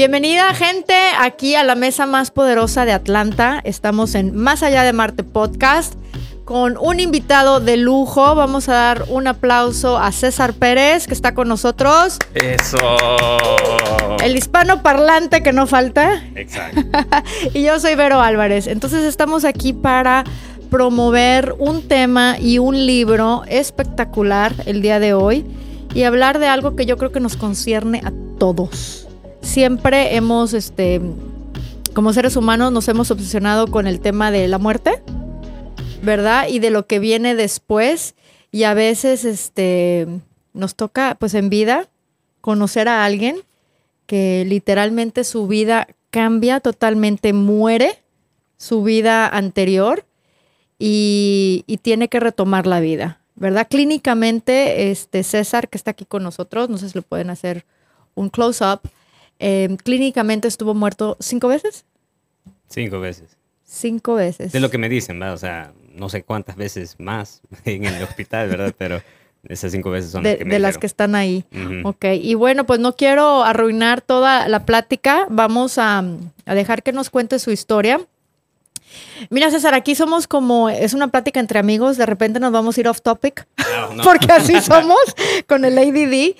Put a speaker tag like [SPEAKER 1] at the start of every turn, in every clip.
[SPEAKER 1] Bienvenida gente aquí a la mesa más poderosa de Atlanta. Estamos en Más allá de Marte podcast con un invitado de lujo. Vamos a dar un aplauso a César Pérez que está con nosotros.
[SPEAKER 2] Eso.
[SPEAKER 1] El hispano parlante que no falta.
[SPEAKER 2] Exacto.
[SPEAKER 1] y yo soy Vero Álvarez. Entonces estamos aquí para promover un tema y un libro espectacular el día de hoy y hablar de algo que yo creo que nos concierne a todos. Siempre hemos, este, como seres humanos, nos hemos obsesionado con el tema de la muerte, ¿verdad? Y de lo que viene después. Y a veces, este, nos toca, pues en vida, conocer a alguien que literalmente su vida cambia totalmente, muere su vida anterior y, tiene que retomar la vida. ¿verdad? Clínicamente, este César, que está aquí con nosotros, no sé si lo pueden hacer un close-up, eh, clínicamente estuvo muerto cinco veces.
[SPEAKER 2] Cinco veces.
[SPEAKER 1] Cinco veces.
[SPEAKER 2] De lo que me dicen, ¿verdad? O sea, no sé cuántas veces más en el hospital, ¿verdad? Pero esas cinco veces son
[SPEAKER 1] de,
[SPEAKER 2] las que me
[SPEAKER 1] de las que están ahí.
[SPEAKER 2] Ujú.
[SPEAKER 1] Ok, y bueno, pues no quiero arruinar toda la plática. Vamos a, a dejar que nos cuente su historia. Mira, César, aquí somos como, es una plática entre amigos, de repente nos vamos a ir off topic,
[SPEAKER 2] No, no.
[SPEAKER 1] porque así somos con el ADD.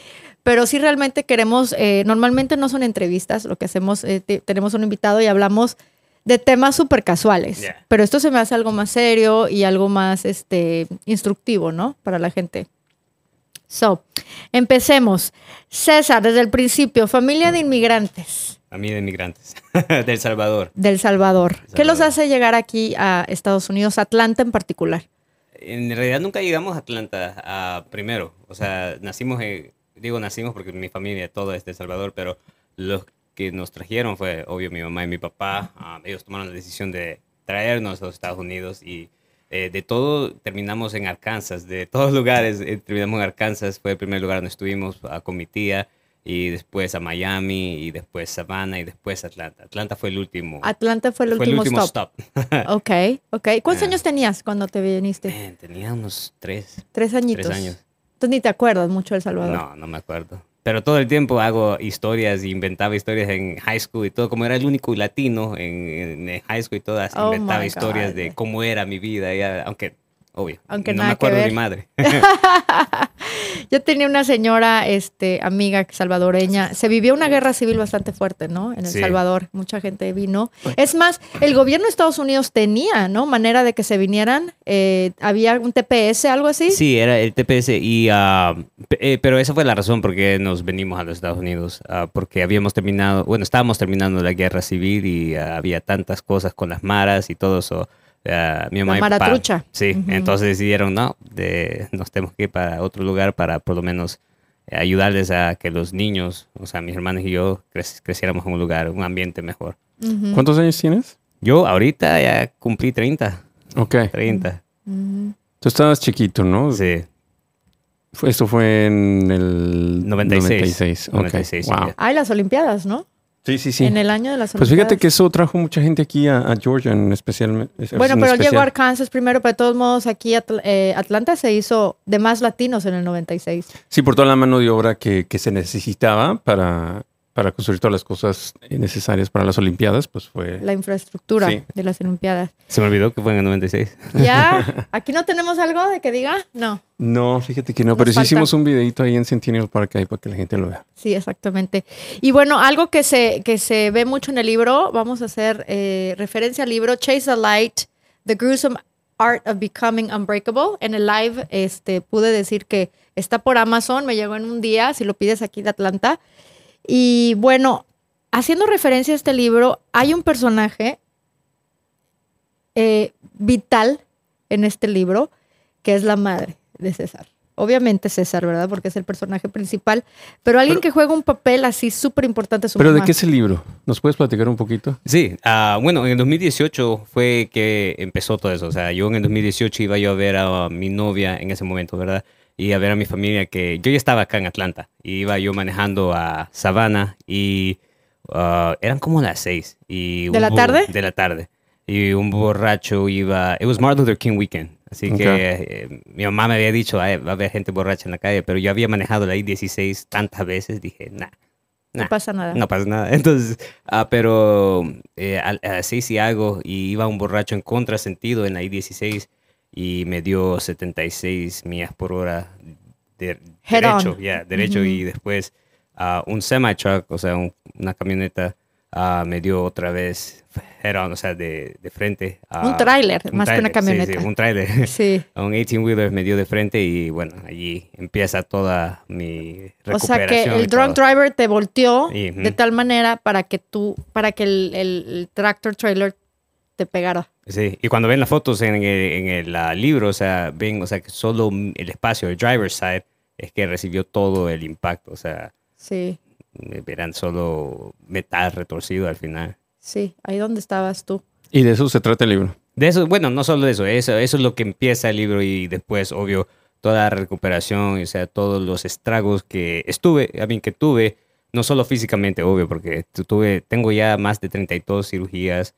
[SPEAKER 1] Pero sí realmente queremos, eh, normalmente no son entrevistas, lo que hacemos, eh, te- tenemos un invitado y hablamos de temas súper casuales.
[SPEAKER 2] Yeah.
[SPEAKER 1] Pero esto se me hace algo más serio y algo más este, instructivo, ¿no? Para la gente. So, empecemos. César, desde el principio, familia de inmigrantes
[SPEAKER 2] A mí de inmigrantes. Del Salvador.
[SPEAKER 1] del Salvador.
[SPEAKER 2] El
[SPEAKER 1] ¿Qué los
[SPEAKER 2] Salvador.
[SPEAKER 1] hace llegar aquí a Estados Unidos, Atlanta en particular?
[SPEAKER 2] En realidad nunca llegamos a Atlanta primero. O sea, nacimos, en- digo nacimos porque mi familia todo es de El Salvador, pero los que nos trajeron fue, obvio, mi mamá y mi papá. Ah, ellos tomaron la decisión de traernos a los Estados Unidos y eh, de todo terminamos en Arkansas. De todos lugares eh, terminamos en Arkansas. Fue el primer lugar donde estuvimos ah, con mi tía y después a Miami y después Savannah y después Atlanta. Atlanta fue el último.
[SPEAKER 1] Atlanta fue el
[SPEAKER 2] fue el
[SPEAKER 1] último, stop.
[SPEAKER 2] stop.
[SPEAKER 1] Ok, ok. ¿Cuántos
[SPEAKER 2] Ah.
[SPEAKER 1] años tenías cuando te viniste?
[SPEAKER 2] Man, tenía unos tres,
[SPEAKER 1] Tres añitos.
[SPEAKER 2] tres años.
[SPEAKER 1] Entonces ni te acuerdas mucho de El Salvador.
[SPEAKER 2] No, no me acuerdo. Pero todo el tiempo hago historias, inventaba historias en high school y todo. Como era el único latino en, en high school y todas,
[SPEAKER 1] Oh
[SPEAKER 2] inventaba historias de cómo era mi vida. ya, aunque, obvio,
[SPEAKER 1] Aunque
[SPEAKER 2] no
[SPEAKER 1] nada
[SPEAKER 2] me
[SPEAKER 1] que
[SPEAKER 2] acuerdo de mi madre.
[SPEAKER 1] Yo tenía una señora, este, amiga salvadoreña. Se vivió una guerra civil bastante fuerte, ¿no? En El
[SPEAKER 2] Sí.
[SPEAKER 1] Salvador. Mucha gente vino. Es más, el gobierno de Estados Unidos tenía, ¿no? Manera de que se vinieran. Eh, había un TPS, algo así.
[SPEAKER 2] Sí, era el TPS y... ah, eh, pero esa fue la razón por qué nos venimos a los Estados Unidos. ah, porque habíamos terminado, bueno, estábamos terminando la guerra civil y ah, había tantas cosas con las maras y todo eso. Mi mamá y papá-
[SPEAKER 1] maratrucha.
[SPEAKER 2] Sí, entonces decidieron, no, de, nos tenemos que ir para otro lugar para por lo menos eh, ayudarles a que los niños, o sea, mis hermanos y yo, crec- creciéramos en un lugar, un ambiente mejor.
[SPEAKER 3] ¿Cuántos años tienes?
[SPEAKER 2] Yo ahorita ya cumplí 30,
[SPEAKER 3] Ok.
[SPEAKER 2] 30.
[SPEAKER 1] ujú.
[SPEAKER 3] Tú estabas chiquito, ¿no?
[SPEAKER 2] Sí.
[SPEAKER 3] Esto fue en el
[SPEAKER 2] 96.
[SPEAKER 3] 96. ok.
[SPEAKER 2] 96,
[SPEAKER 3] Wow.
[SPEAKER 2] ya.
[SPEAKER 1] Ay, las Olimpiadas, ¿no?
[SPEAKER 3] Sí, sí, sí.
[SPEAKER 1] En el año de las
[SPEAKER 3] Pues fíjate que eso trajo mucha gente aquí a, a Georgia, en especial.
[SPEAKER 1] Bueno,
[SPEAKER 3] en
[SPEAKER 1] pero
[SPEAKER 3] especial.
[SPEAKER 1] llegó a Arkansas primero, pero de todos modos aquí Atl- eh, Atlanta se hizo de más latinos en el 96.
[SPEAKER 3] Sí, por toda la mano de obra que, que se necesitaba para, para construir todas las cosas necesarias para las Olimpiadas, pues fue.
[SPEAKER 1] La infraestructura
[SPEAKER 3] Sí.
[SPEAKER 1] de las Olimpiadas.
[SPEAKER 2] Se me olvidó que fue en el 96.
[SPEAKER 1] ¿Ya? ¿Aquí no tenemos algo de que diga? No.
[SPEAKER 3] No, fíjate que no,
[SPEAKER 1] Nos
[SPEAKER 3] pero sí
[SPEAKER 1] falta.
[SPEAKER 3] hicimos un videito ahí en Centennial Park ahí para que la gente lo vea.
[SPEAKER 1] Sí, exactamente. Y bueno, algo que se, que se ve mucho en el libro, vamos a hacer eh, referencia al libro Chase the Light, The Gruesome Art of Becoming Unbreakable. En el live este, pude decir que está por Amazon, me llegó en un día, si lo pides aquí de Atlanta. Y bueno, haciendo referencia a este libro, hay un personaje eh, vital en este libro, que es la madre de César. Obviamente César, ¿verdad? Porque es el personaje principal, pero alguien
[SPEAKER 3] Pero-
[SPEAKER 1] que juega un papel así súper importante
[SPEAKER 3] ¿Pero de qué es el libro? ¿Nos puedes platicar un poquito?
[SPEAKER 2] Sí, ah, bueno, en el 2018 fue que empezó todo eso. O sea, yo en el 2018 iba yo a ver a mi novia en ese momento, ¿verdad? Y a ver a mi familia que yo ya estaba acá en Atlanta. Y iba yo manejando a Savannah y ah, eran como las seis. Y
[SPEAKER 1] ¿De la tarde?
[SPEAKER 2] De la tarde. Y un borracho iba... It was Martin Luther King weekend. Así
[SPEAKER 3] Ok.
[SPEAKER 2] que eh, mi mamá me había dicho, "Ay, va a haber gente borracha en la calle, pero yo había manejado la I-16 tantas veces, dije, nah,
[SPEAKER 1] no pasa nada.
[SPEAKER 2] No pasa nada. Entonces, ah, pero eh, así sí hago y iba un borracho en contrasentido en la I-16 y me dio 76 millas por hora de, derecho, ya, derecho y después uh, un semi-truck, o sea, una camioneta uh, me dio otra vez head on, o sea, de, de frente.
[SPEAKER 1] Uh, un tráiler, más que una camioneta.
[SPEAKER 2] Sí, sí un tráiler. Sí. un 18-wheeler me dio de frente y bueno, allí empieza toda mi recuperación. O sea
[SPEAKER 1] que el drunk driver te volteó de tal manera para que tú, para que el, el, tractor trailer te pegara.
[SPEAKER 2] Sí, y cuando ven las fotos en el, en el libro, o sea, ven, o sea, que solo el espacio, el driver's side, es que recibió todo el impacto, o sea.
[SPEAKER 1] Sí.
[SPEAKER 2] Verán solo metal retorcido al final.
[SPEAKER 1] Sí, ahí donde estabas tú.
[SPEAKER 3] Y de eso se trata el libro.
[SPEAKER 2] De eso, bueno, no solo de eso, eso, eso es lo que empieza el libro y después, obvio, toda la recuperación, o sea, todos los estragos que estuve, a mí que tuve, no solo físicamente, obvio, porque tuve, tengo ya más de 32 cirugías,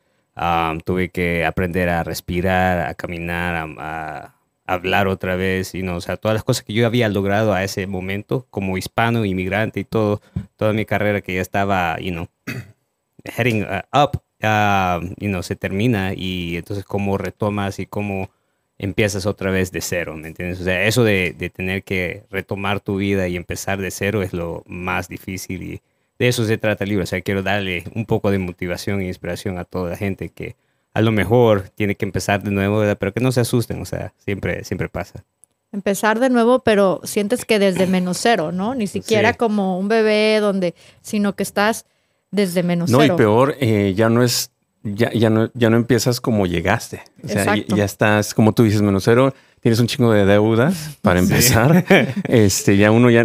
[SPEAKER 2] tuve que aprender a respirar, a caminar, a hablar otra vez, y no, o sea, todas las cosas que yo había logrado a ese momento como hispano, inmigrante y todo, toda mi carrera que ya estaba, you know, heading uh, up, uh, you know, se termina y entonces cómo retomas y cómo empiezas otra vez de cero, ¿me entiendes? O sea, eso de, de tener que retomar tu vida y empezar de cero es lo más difícil y de eso se trata el libro. O sea, quiero darle un poco de motivación e inspiración a toda la gente que a lo mejor tiene que empezar de nuevo, pero que no se asusten, o sea, siempre, siempre pasa.
[SPEAKER 1] Empezar de nuevo, pero sientes que desde menos cero, ¿no? Ni siquiera como un bebé donde, sino que estás desde menos
[SPEAKER 3] no,
[SPEAKER 1] cero.
[SPEAKER 3] No, y peor, eh, ya no es, ya, ya, no, ya no empiezas como llegaste. O sea, ya, estás, como tú dices, menos cero, tienes un chingo de deudas para empezar. este, ya uno ya,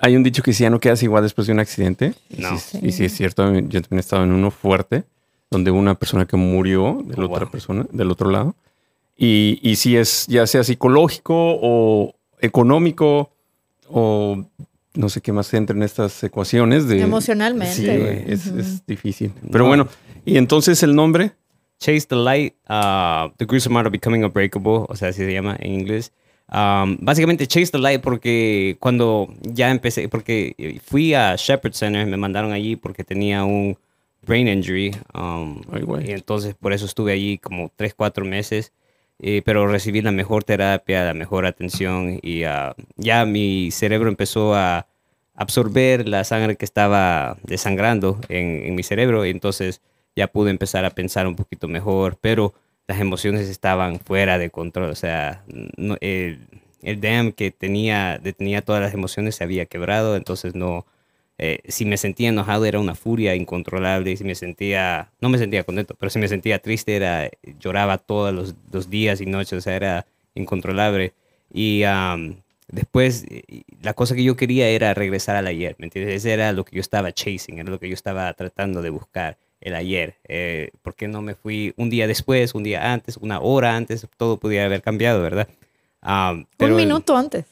[SPEAKER 3] hay un dicho que si ya no quedas igual después de un accidente.
[SPEAKER 2] No.
[SPEAKER 3] Y sí, es cierto, yo también he estado en uno fuerte donde una persona que murió de la oh, otra persona, del otro lado. Y, y si es ya sea psicológico o económico o no sé qué más entra en estas ecuaciones de
[SPEAKER 1] emocionalmente.
[SPEAKER 3] Sí, es, difícil. Pero bueno, y entonces el nombre
[SPEAKER 2] Chase the Light, uh, The Gruesome Art of Becoming Unbreakable, o sea, así se llama en inglés. Um, básicamente Chase the Light porque cuando ya empecé, porque fui a Shepherd Center, me mandaron allí porque tenía un brain injury. Um, y entonces por eso estuve allí como 3, 4 meses. Eh, pero recibí la mejor terapia, la mejor atención y uh, ya mi cerebro empezó a absorber la sangre que estaba desangrando en, en, mi cerebro y entonces ya pude empezar a pensar un poquito mejor, pero las emociones estaban fuera de control, o sea, el, el dam que tenía, detenía todas las emociones se había quebrado, entonces no, eh, si me sentía enojado era una furia incontrolable, si me sentía, no me sentía contento, pero si me sentía triste era, lloraba todos los, días y noches, o sea, era incontrolable. Y después, eh, la cosa que yo quería era regresar al ayer, ¿me entiendes? Ese era lo que yo estaba chasing, era lo que yo estaba tratando de buscar, el ayer. Eh, ¿Por qué no me fui un día después, un día antes, una hora antes? Todo podía haber cambiado, ¿verdad?
[SPEAKER 1] un minuto antes.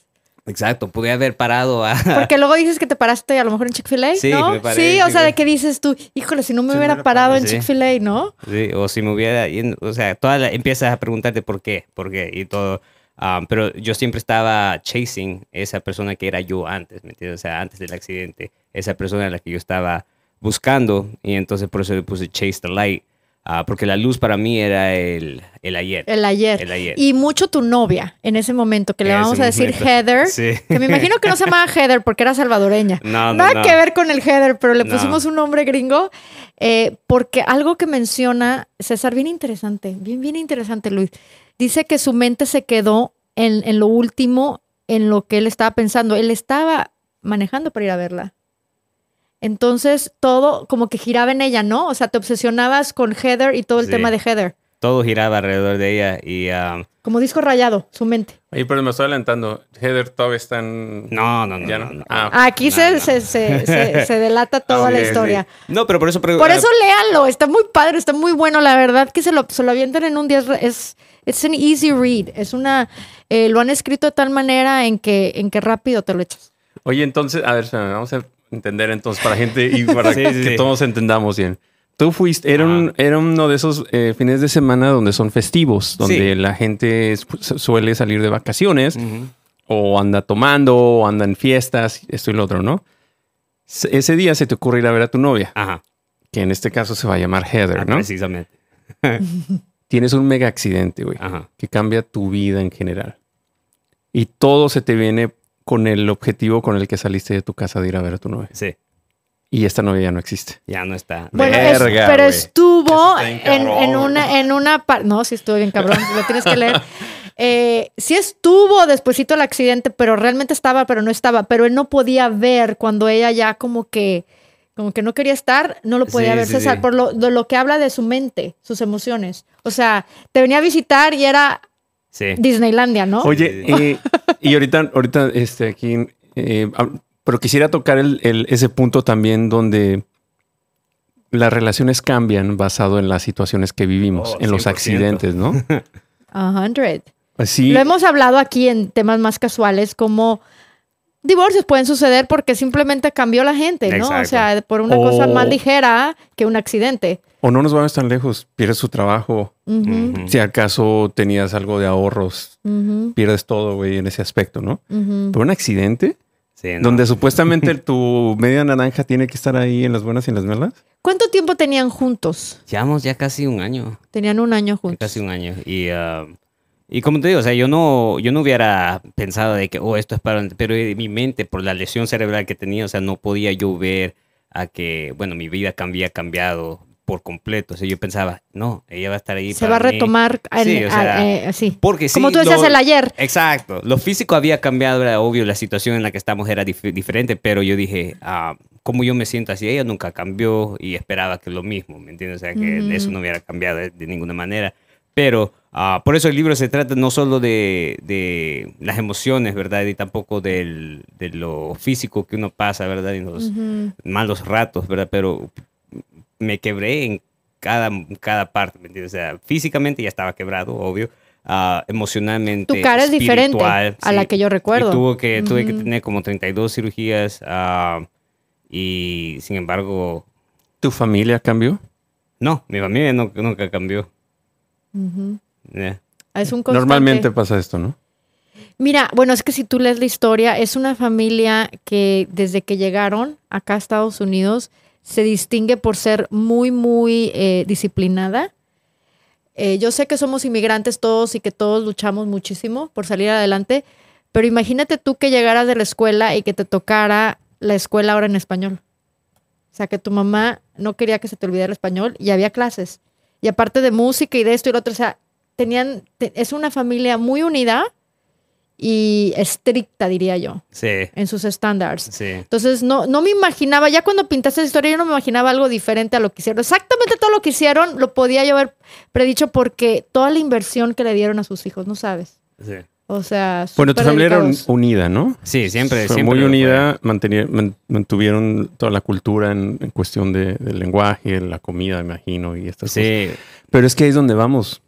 [SPEAKER 2] Exacto, podía haber parado a...
[SPEAKER 1] Porque luego dices que te paraste a lo mejor en Chick-fil-A,
[SPEAKER 2] sí,
[SPEAKER 1] ¿no?
[SPEAKER 2] Me paré,
[SPEAKER 1] sí, o sea, de qué dices tú, híjole, si no me hubiera parado en Chick-fil-A, ¿no?
[SPEAKER 2] Sí, o si me hubiera, o sea, toda empiezas a preguntarte por qué, por qué y todo. Um, pero yo siempre estaba chasing esa persona que era yo antes, ¿me entiendes? O sea, antes del accidente, esa persona a la que yo estaba buscando y entonces por eso le puse Chase the Light Ah, porque la luz para mí era el, el, ayer.
[SPEAKER 1] El ayer.
[SPEAKER 2] El ayer.
[SPEAKER 1] Y mucho tu novia en ese momento, que le vamos a decir Heather. Sí. Que me imagino que no se llamaba Heather porque era salvadoreña.
[SPEAKER 2] No, no,
[SPEAKER 1] Nada que ver con el Heather, pero le pusimos un nombre gringo. Eh, porque algo que menciona César, bien interesante, bien, bien interesante, Luis. Dice que su mente se quedó en, en lo último, en lo que él estaba pensando. Él estaba manejando para ir a verla. Entonces todo como que giraba en ella, ¿no? O sea, te obsesionabas con Heather y todo el tema de Heather.
[SPEAKER 2] Todo giraba alrededor de ella y... Um,
[SPEAKER 1] como disco rayado, su mente.
[SPEAKER 3] Ahí, pero me estoy adelantando. Heather todavía está
[SPEAKER 2] en... No, no, no.
[SPEAKER 1] Ah, Aquí se, Se, se, delata toda la historia.
[SPEAKER 2] No, pero por eso...
[SPEAKER 1] por eso léanlo. Está muy padre, está muy bueno. La verdad que se lo, se lo avientan en un día. Es, es un easy read. Es una... Eh, lo han escrito de tal manera en que, en que rápido te lo echas.
[SPEAKER 3] Oye, entonces, a ver, vamos a entender entonces para gente y para que todos entendamos bien. Tú fuiste, era, un, era uno de esos eh, fines de semana donde son festivos, donde la gente suele salir de vacaciones o anda tomando o anda en fiestas, esto y lo otro, ¿no? Ese día se te ocurre ir a ver a tu novia,
[SPEAKER 2] Ajá.
[SPEAKER 3] que en este caso se va a llamar Heather,
[SPEAKER 2] Ah,
[SPEAKER 3] ¿no?
[SPEAKER 2] Precisamente.
[SPEAKER 3] Tienes un mega accidente, güey, que cambia tu vida en general. Y todo se te viene con el objetivo con el que saliste de tu casa de ir a ver a tu novia.
[SPEAKER 2] Sí.
[SPEAKER 3] Y esta novia ya no existe.
[SPEAKER 2] Ya no está.
[SPEAKER 1] Bueno, es-
[SPEAKER 3] Verga,
[SPEAKER 1] pero estuvo en, una, en una par- No, sí estuvo bien cabrón, lo tienes que leer. Eh, sí estuvo despuesito el accidente, pero realmente estaba, pero no estaba. Pero él no podía ver cuando ella ya como que, como que no quería estar, no lo podía
[SPEAKER 2] Sí,
[SPEAKER 1] ver
[SPEAKER 2] sí,
[SPEAKER 1] César,
[SPEAKER 2] sí.
[SPEAKER 1] por lo, de lo que habla de su mente, sus emociones. O sea, te venía a visitar y era
[SPEAKER 2] Sí.
[SPEAKER 1] Disneylandia, ¿no?
[SPEAKER 3] Oye, eh, y ahorita, ahorita, este, aquí, eh, pero quisiera tocar el- el- ese punto también donde las relaciones cambian basado en las situaciones que vivimos,
[SPEAKER 2] Oh,
[SPEAKER 3] en los
[SPEAKER 2] 100%.
[SPEAKER 3] accidentes, ¿no?
[SPEAKER 1] A hundred.
[SPEAKER 3] Así,
[SPEAKER 1] Lo hemos hablado aquí en temas más casuales, como divorcios pueden suceder porque simplemente cambió la gente, ¿no? O sea, por una
[SPEAKER 3] O-
[SPEAKER 1] cosa más ligera que un accidente.
[SPEAKER 3] o no nos vamos tan lejos, pierdes tu trabajo, si acaso tenías algo de ahorros, pierdes todo, güey, en ese aspecto, ¿no?
[SPEAKER 1] ujú.
[SPEAKER 3] Pero un accidente
[SPEAKER 2] Sí, no.
[SPEAKER 3] donde supuestamente tu media naranja tiene que estar ahí en las buenas y en las malas.
[SPEAKER 1] ¿Cuánto tiempo tenían juntos?
[SPEAKER 2] Llevamos ya casi un año.
[SPEAKER 1] Tenían un año juntos.
[SPEAKER 2] Casi un año. Y, ah, y como te digo, o sea, yo no, yo no hubiera pensado de que, oh, esto es para... Pero en mi mente, por la lesión cerebral que tenía, o sea, no podía yo ver a que, bueno, mi vida había cambiado por completo. O sea, yo pensaba, no, ella va a estar ahí
[SPEAKER 1] Se va a
[SPEAKER 2] mí.
[SPEAKER 1] retomar en-
[SPEAKER 2] Sí, o sea,
[SPEAKER 1] eh, así.
[SPEAKER 2] Porque sí,
[SPEAKER 1] Como tú decías
[SPEAKER 2] lo-
[SPEAKER 1] el ayer.
[SPEAKER 2] Exacto. Lo físico había cambiado, era obvio, la situación en la que estamos era dif- diferente, pero yo dije, ah, ¿cómo yo me siento así? Ella nunca cambió y esperaba que lo mismo, ¿me entiendes? O sea, que eso no hubiera cambiado de, de ninguna manera. Pero ah, por eso el libro se trata no solo de, de las emociones, ¿verdad? Y tampoco del, de lo físico que uno pasa, ¿verdad? Y los malos ratos, ¿verdad? Pero me quebré en cada, cada parte, ¿me entiendes? O sea, físicamente ya estaba quebrado, obvio. Ah, emocionalmente.
[SPEAKER 1] Tu cara es diferente a la que yo recuerdo.
[SPEAKER 2] Y tuvo que, tuve que tener como 32 cirugías ah, y sin embargo,
[SPEAKER 3] ¿Tu familia cambió?
[SPEAKER 2] no, mi familia no- nunca cambió.
[SPEAKER 1] Ujú.
[SPEAKER 2] Yeah.
[SPEAKER 1] Es un constante.
[SPEAKER 3] Normalmente pasa esto, ¿no?
[SPEAKER 1] Mira, bueno, es que si tú lees la historia, es una familia que desde que llegaron acá a Estados Unidos se distingue por ser muy, muy eh, disciplinada. Eh, yo sé que somos inmigrantes todos y que todos luchamos muchísimo por salir adelante, pero imagínate tú que llegaras de la escuela y que te tocara la escuela ahora en español. O sea, que tu mamá no quería que se te olvidara el español y había clases. Y aparte de música y de esto y lo otro, o sea, tenían, te- es una familia muy unida y estricta, diría yo,
[SPEAKER 2] Sí,
[SPEAKER 1] en sus estándares.
[SPEAKER 2] sí.
[SPEAKER 1] Entonces, no, no me imaginaba, ya cuando pintaste esa historia, yo no me imaginaba algo diferente a lo que hicieron. Exactamente todo lo que hicieron lo podía yo haber predicho porque toda la inversión que le dieron a sus hijos, no sabes.
[SPEAKER 2] sí.
[SPEAKER 1] O sea,
[SPEAKER 3] Bueno, tu familia era un- unida, ¿no?
[SPEAKER 2] Sí, siempre,
[SPEAKER 3] Fue
[SPEAKER 2] siempre.
[SPEAKER 3] muy unida, mantuvieron toda la cultura en, en cuestión de, del lenguaje, la comida, me imagino, y estas cosas.
[SPEAKER 2] Sí,
[SPEAKER 3] Pero es que ahí es donde vamos.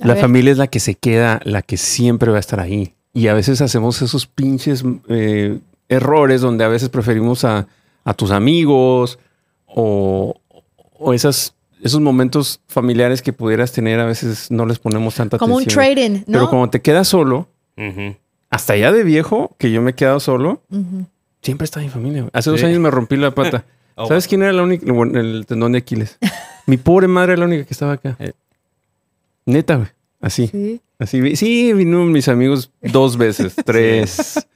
[SPEAKER 1] A
[SPEAKER 3] La
[SPEAKER 1] ver.
[SPEAKER 3] familia es la que se queda, la que siempre va a estar ahí. Y a veces hacemos esos pinches eh, errores donde a veces preferimos a, a tus amigos o, o esas, esos momentos familiares que pudieras tener, a veces no les ponemos tanta
[SPEAKER 1] Como un
[SPEAKER 3] atención.
[SPEAKER 1] trading, ¿no?
[SPEAKER 3] Pero cuando te quedas solo, hasta ya de viejo, que yo me he quedado solo, siempre está mi familia. Hace dos años me rompí la pata.
[SPEAKER 2] Oh,
[SPEAKER 3] ¿Sabes quién era la única? bueno, El tendón de Aquiles. Mi pobre madre era la única que estaba acá.
[SPEAKER 2] Eh.
[SPEAKER 3] Neta, güey. Así.
[SPEAKER 1] Sí.
[SPEAKER 3] Así. vi- Sí, vino mis amigos dos veces, tres.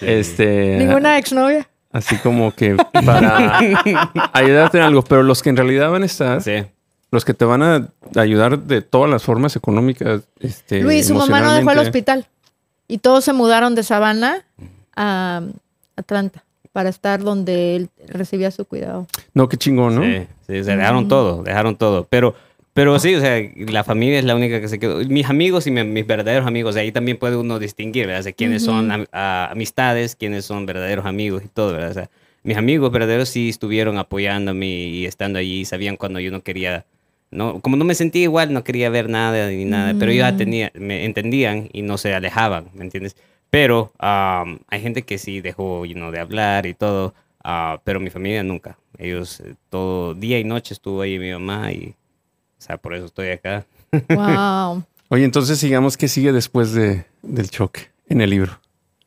[SPEAKER 2] Sí.
[SPEAKER 3] Este.
[SPEAKER 1] Ninguna exnovia.
[SPEAKER 3] Así como que para ayudarte en algo. Pero los que en realidad van a estar,
[SPEAKER 2] Sí.
[SPEAKER 3] los que te van a ayudar de todas las formas económicas. Este,
[SPEAKER 1] Luis, su mamá no dejó el hospital. Y todos se mudaron de Savannah a Atlanta para estar donde él recibía su cuidado.
[SPEAKER 3] No, qué chingón, ¿no?
[SPEAKER 2] Sí, sea, dejaron todo, dejaron todo. Pero, pero sí, o sea, la familia es la única que se quedó. Mis amigos y mi- mis verdaderos amigos, ahí también puede uno distinguir, ¿verdad? O sea, quiénes son am- a- amistades, quiénes son verdaderos amigos y todo, ¿verdad? O sea, mis amigos verdaderos sí estuvieron apoyándome y estando allí, sabían cuando yo no quería, no, como no me sentía igual, no quería ver nada ni nada, pero ellos ya tenía, me entendían y no se alejaban, ¿me entiendes? Pero am, hay gente que sí dejó you know, de hablar y todo, ah, pero mi familia nunca. Ellos eh, todo día y noche estuvo ahí mi mamá y, o sea, por eso estoy acá.
[SPEAKER 1] Wow.
[SPEAKER 3] Oye, entonces sigamos qué sigue después de, del choque en el libro.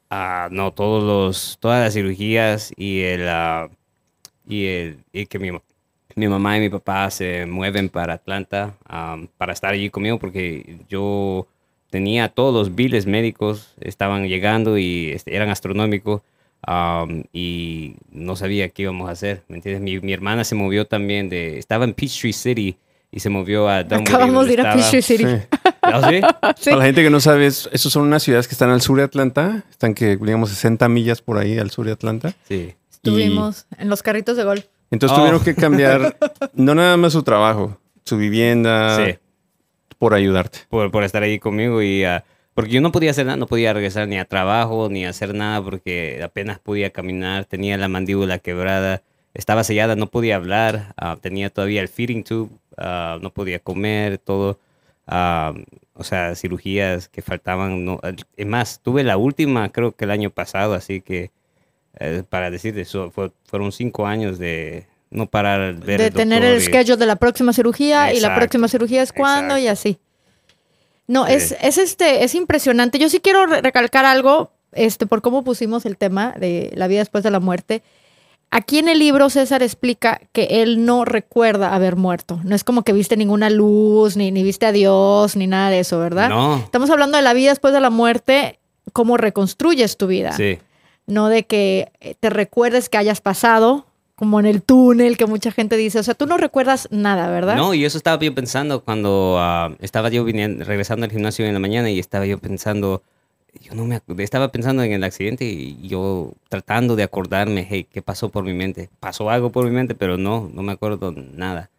[SPEAKER 2] Ah, no, todos los, todas las cirugías y el, ah, y el, y que mi, mi mamá y mi papá se mueven para Atlanta para estar allí conmigo porque yo tenía todos los biles médicos, estaban llegando y este, eran astronómicos. um, y no sabía qué íbamos a hacer, ¿me entiendes? Mi, mi hermana se movió también de, estaba en Peachtree City y se movió a Dunwoody,
[SPEAKER 1] Acabamos de ir a
[SPEAKER 2] estaba-
[SPEAKER 1] Peachtree City.
[SPEAKER 3] Sí.
[SPEAKER 2] ¿Ah, sí?
[SPEAKER 1] Sí.
[SPEAKER 3] Para la gente que no sabe, es- esos son unas ciudades que están al sur de Atlanta. Están que, digamos, 60 millas por ahí al sur de Atlanta.
[SPEAKER 2] Sí.
[SPEAKER 1] Estuvimos en los carritos de golf.
[SPEAKER 3] Entonces
[SPEAKER 2] Oh.
[SPEAKER 3] tuvieron que cambiar no nada más su trabajo, su vivienda,
[SPEAKER 2] Sí.
[SPEAKER 3] por ayudarte.
[SPEAKER 2] por, por estar ahí conmigo y ah, porque yo no podía hacer nada, no podía regresar ni a trabajo ni a hacer nada porque apenas podía caminar, tenía la mandíbula quebrada, estaba sellada, no podía hablar, ah, tenía todavía el feeding tube, ah, no podía comer, todo, ah, o sea, cirugías que faltaban, no, es más, tuve la última creo que el año pasado, así que eh, para decirte eso, fue- fueron cinco años de no parar de ver
[SPEAKER 1] de
[SPEAKER 2] al
[SPEAKER 1] tener el
[SPEAKER 2] y-
[SPEAKER 1] schedule de la próxima cirugía y la próxima cirugía es cuándo y así. No,
[SPEAKER 2] Sí.
[SPEAKER 1] es, es este, es impresionante. Yo sí quiero re- recalcar algo, este, por cómo pusimos el tema de la vida después de la muerte. Aquí en el libro César explica que él no recuerda haber muerto. No es como que viste ninguna luz, ni, ni viste a Dios, ni nada de eso, ¿verdad?
[SPEAKER 2] No,
[SPEAKER 1] Estamos hablando de la vida después de la muerte, cómo reconstruyes tu vida.
[SPEAKER 2] sí.
[SPEAKER 1] No de que eh, te recuerdes que hayas pasado, como en el túnel, que mucha gente dice. O sea, tú no recuerdas nada, ¿verdad?
[SPEAKER 2] No, y eso estaba yo pensando cuando ah, estaba yo viniendo, regresando al gimnasio en la mañana y estaba yo pensando, yo no me estaba pensando en el accidente y yo tratando de acordarme, hey, ¿qué pasó por mi mente? Pasó algo por mi mente, pero no, no me acuerdo nada.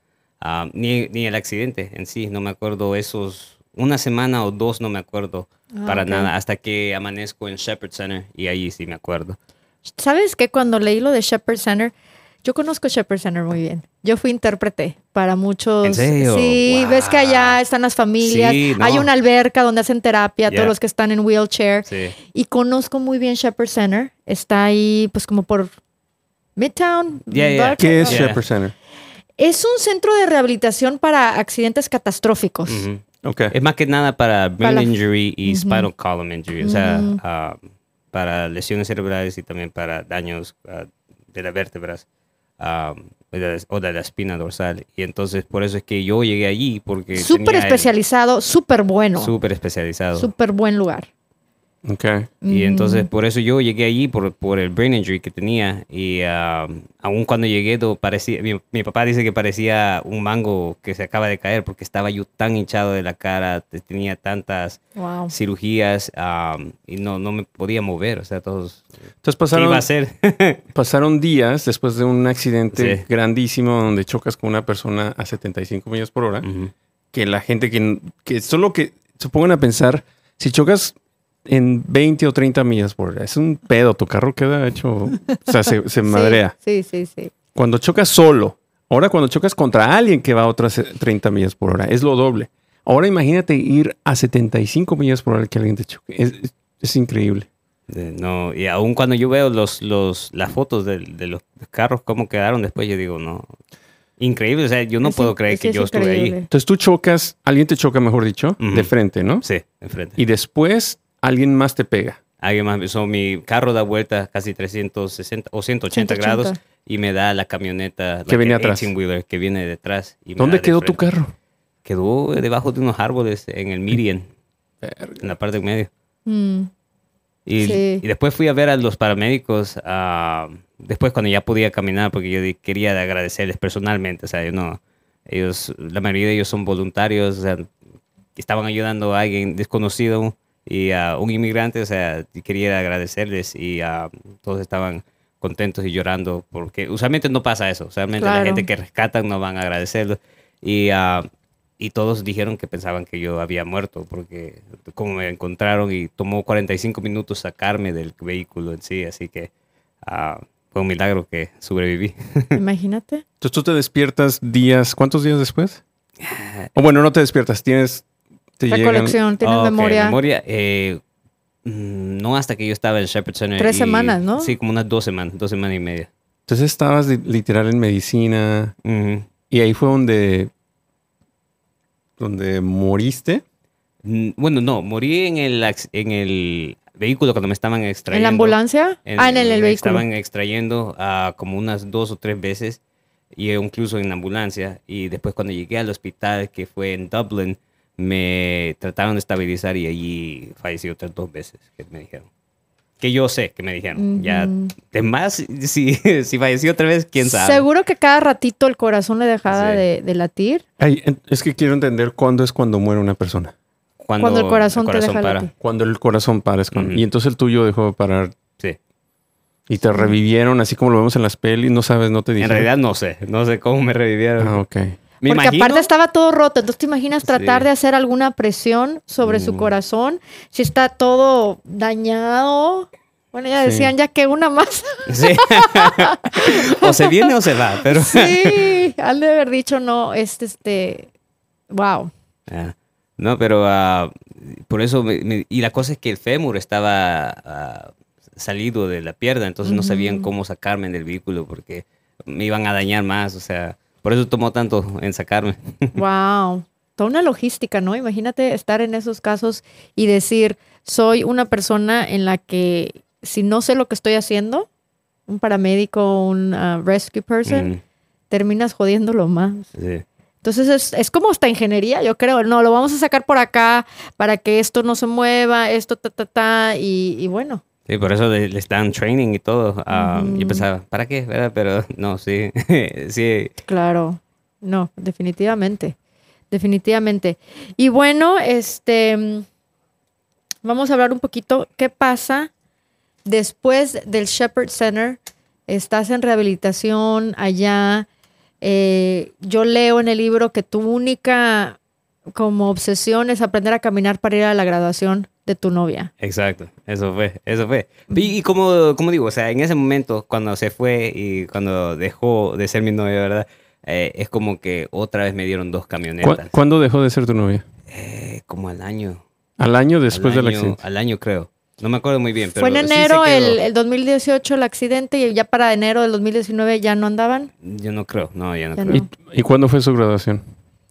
[SPEAKER 2] Ah, ni, ni el accidente en sí, no me acuerdo esos, una semana o dos no me acuerdo
[SPEAKER 1] Ah,
[SPEAKER 2] para
[SPEAKER 1] ok.
[SPEAKER 2] nada, hasta que amanezco en Shepherd Center y ahí sí me acuerdo.
[SPEAKER 1] ¿Sabes que cuando leí lo de Shepherd Center, yo conozco Shepherd Center muy bien. Yo fui intérprete para muchos.
[SPEAKER 2] ¿En serio?
[SPEAKER 1] Sí,
[SPEAKER 2] Wow.
[SPEAKER 1] ves que allá están las familias.
[SPEAKER 2] Sí, no.
[SPEAKER 1] Hay una alberca donde hacen terapia,
[SPEAKER 2] Yeah.
[SPEAKER 1] todos los que están en wheelchair.
[SPEAKER 2] Sí.
[SPEAKER 1] Y conozco muy bien Shepherd Center. Está ahí, pues como por Midtown.
[SPEAKER 2] Yeah, yeah.
[SPEAKER 3] ¿Qué es. Shepherd Center?
[SPEAKER 1] Es un centro de rehabilitación para accidentes catastróficos.
[SPEAKER 2] Ujú.
[SPEAKER 3] Ok.
[SPEAKER 2] Es más que nada para brain
[SPEAKER 1] Para la-
[SPEAKER 2] injury y spinal column injury, o sea, ah, para lesiones cerebrales y también para daños ah, de las vértebras o de la- espina dorsal. Y entonces por eso es que yo llegué allí porque
[SPEAKER 1] Súper especializado, súper bueno.
[SPEAKER 2] súper especializado.
[SPEAKER 1] Súper buen lugar.
[SPEAKER 3] Ok.
[SPEAKER 2] Y entonces por eso yo llegué allí por, por el brain injury que tenía y ah, aún cuando llegué do- parecía, mi, mi papá dice que parecía un mango que se acaba de caer porque estaba yo tan hinchado de la cara, te- tenía tantas
[SPEAKER 1] Wow.
[SPEAKER 2] cirugías am, y no, no me podía mover, o sea, todos...
[SPEAKER 3] Entonces
[SPEAKER 2] ¿Qué
[SPEAKER 3] pasaron,
[SPEAKER 2] iba a hacer?
[SPEAKER 3] pasaron días después de un accidente
[SPEAKER 2] Sí.
[SPEAKER 3] grandísimo donde chocas con una persona a 75 millas por hora.
[SPEAKER 2] Ujú.
[SPEAKER 3] que la gente que, que solo que se pongan a pensar, si chocas en 20 o 30 millas por hora, es un pedo, tu carro queda hecho, o sea, se, se madrea.
[SPEAKER 1] Sí, sí, sí.
[SPEAKER 3] Cuando chocas solo, ahora cuando chocas contra alguien que va a otras 30 millas por hora, es lo doble. Ahora imagínate ir a 75 millas por hora que alguien te choque. Es, es- es increíble.
[SPEAKER 2] De- No, y aún cuando yo veo los, los, las fotos de, de los carros, cómo quedaron después, yo digo, no, increíble, o sea, yo no
[SPEAKER 1] Es
[SPEAKER 2] puedo creer que
[SPEAKER 1] es
[SPEAKER 2] yo estuve ahí.
[SPEAKER 1] increíble.
[SPEAKER 3] Entonces tú chocas, alguien te choca, mejor dicho, de frente, ¿no?
[SPEAKER 2] Sí, enfrente.
[SPEAKER 3] Y después alguien más te pega.
[SPEAKER 2] Alguien más, so, mi carro da vuelta casi 360 o 180,
[SPEAKER 1] 180.
[SPEAKER 2] grados y me da la camioneta
[SPEAKER 3] Que venía
[SPEAKER 2] el
[SPEAKER 3] atrás.
[SPEAKER 2] 18-wheeler que viene detrás. y me
[SPEAKER 3] ¿Dónde quedó tu carro?
[SPEAKER 2] Quedó debajo de unos árboles en el median, en la parte del medio.
[SPEAKER 1] Mm.
[SPEAKER 2] Y,
[SPEAKER 1] Sí.
[SPEAKER 2] y después fui a ver a los paramédicos, ah, después cuando ya podía caminar, porque yo quería agradecerles personalmente, o sea, yo no, ellos, la mayoría de ellos son voluntarios, o sea, que estaban ayudando a alguien desconocido y a un inmigrante, o sea, quería agradecerles y ah, todos estaban contentos y llorando, porque usualmente no pasa eso, usualmente la
[SPEAKER 1] Claro.
[SPEAKER 2] gente que rescatan no van a agradecerlo. Y, ah, y todos dijeron que pensaban que yo había muerto, porque como me encontraron y tomó 45 minutos sacarme del vehículo en sí, así que fue un milagro que sobreviví.
[SPEAKER 1] Imagínate.
[SPEAKER 3] Entonces tú te despiertas días, ¿cuántos días después? O bueno, no te despiertas, tienes... Te llegan-
[SPEAKER 1] Recolección, tienes
[SPEAKER 2] Ah,
[SPEAKER 1] memoria.
[SPEAKER 2] memoria eh, mm, no hasta que yo estaba en Shepherd Center.
[SPEAKER 1] Tres
[SPEAKER 2] y-
[SPEAKER 1] semanas, ¿no?
[SPEAKER 2] Sí, como unas dos semanas, dos semanas y media.
[SPEAKER 3] Entonces estabas li- literal en medicina y ahí fue donde... Donde moriste.
[SPEAKER 2] Mm, Bueno, no, morí en el, en el, vehículo cuando me estaban extrayendo.
[SPEAKER 1] ¿En la ambulancia? ah, en el,
[SPEAKER 2] me
[SPEAKER 1] vehículo.
[SPEAKER 2] estaban extrayendo ah, como unas dos o tres veces, y incluso en la ambulancia. Y después cuando llegué al hospital, que fue en Dublin, me trataron de estabilizar y allí fallecí otras dos veces, que me dijeron. Que yo sé que me dijeron. Ya, de más, si, si falleció otra vez, quién sabe.
[SPEAKER 1] Seguro que cada ratito el corazón le dejaba
[SPEAKER 2] Sí.
[SPEAKER 1] de, de latir.
[SPEAKER 3] Ay, en- es que quiero entender cuándo es cuando muere una persona.
[SPEAKER 1] Cuando el corazón te deja
[SPEAKER 2] para.
[SPEAKER 1] latir.
[SPEAKER 3] Cuando el corazón para. es cuando-. Y entonces el tuyo dejó de parar
[SPEAKER 2] Sí.
[SPEAKER 3] y te revivieron así como lo vemos en las pelis. No sabes, no te
[SPEAKER 2] En
[SPEAKER 3] dicen.
[SPEAKER 2] realidad no sé. No sé cómo me revivieron.
[SPEAKER 3] Ah, ok.
[SPEAKER 2] Me
[SPEAKER 1] Porque
[SPEAKER 2] imagino-
[SPEAKER 1] aparte estaba todo roto. Entonces te imaginas tratar
[SPEAKER 2] Sí.
[SPEAKER 1] de hacer alguna presión sobre su
[SPEAKER 2] Mm.
[SPEAKER 1] corazón. Si está todo dañado. Bueno, ya
[SPEAKER 3] Sí.
[SPEAKER 1] decían ya que una más.
[SPEAKER 2] Sí. o se viene o se va, pero...
[SPEAKER 1] sí, al de haber dicho no, este, este, wow.
[SPEAKER 2] Ah, no, pero ah, por eso... me- me- y la cosa es que el fémur estaba ah, salido de la pierna, entonces no sabían cómo sacarme del vehículo porque me iban a dañar más, o sea... Por eso tomó tanto en sacarme.
[SPEAKER 1] Wow. Toda una logística, ¿no? Imagínate estar en esos casos y decir, soy una persona en la que si no sé lo que estoy haciendo, un paramédico, un ah, rescue person,
[SPEAKER 2] Mm,
[SPEAKER 1] terminas jodiéndolo más.
[SPEAKER 2] sí.
[SPEAKER 1] Entonces es, es como esta ingeniería, yo creo. No, lo vamos a sacar por acá para que esto no se mueva, esto, ta, ta, ta. Y, y bueno,
[SPEAKER 2] Sí, por eso le, les dan training y todo. Ah. Yo pensaba, ¿para qué? ¿Verdad? Pero no, sí. sí.
[SPEAKER 1] claro. No, definitivamente. Definitivamente. Y bueno, este. Vamos a hablar un poquito qué pasa después del Shepherd Center. Estás en rehabilitación allá. Eh, yo leo en el libro que tu única como obsesión es aprender a caminar para ir a la graduación de tu novia.
[SPEAKER 2] Exacto, eso fue, eso fue. Y, y como, como digo, o sea, en ese momento, cuando se fue y cuando dejó de ser mi novia, ¿verdad? Eh, es como que otra vez me dieron dos
[SPEAKER 3] ¿Cu-
[SPEAKER 2] camionetas.
[SPEAKER 3] ¿Cuándo dejó de ser tu novia?
[SPEAKER 2] Eh, como al año.
[SPEAKER 3] Al año después del accidente.
[SPEAKER 2] Al año, creo. No me acuerdo muy bien, pero
[SPEAKER 1] Fue en
[SPEAKER 2] sí
[SPEAKER 1] enero
[SPEAKER 2] quedó.
[SPEAKER 1] el, el 2018 el accidente y ya para enero del 2019 ya no andaban.
[SPEAKER 2] Yo no creo, no, ya no
[SPEAKER 1] Ya
[SPEAKER 2] creo.
[SPEAKER 1] no.
[SPEAKER 3] ¿Y, y cuándo fue su graduación?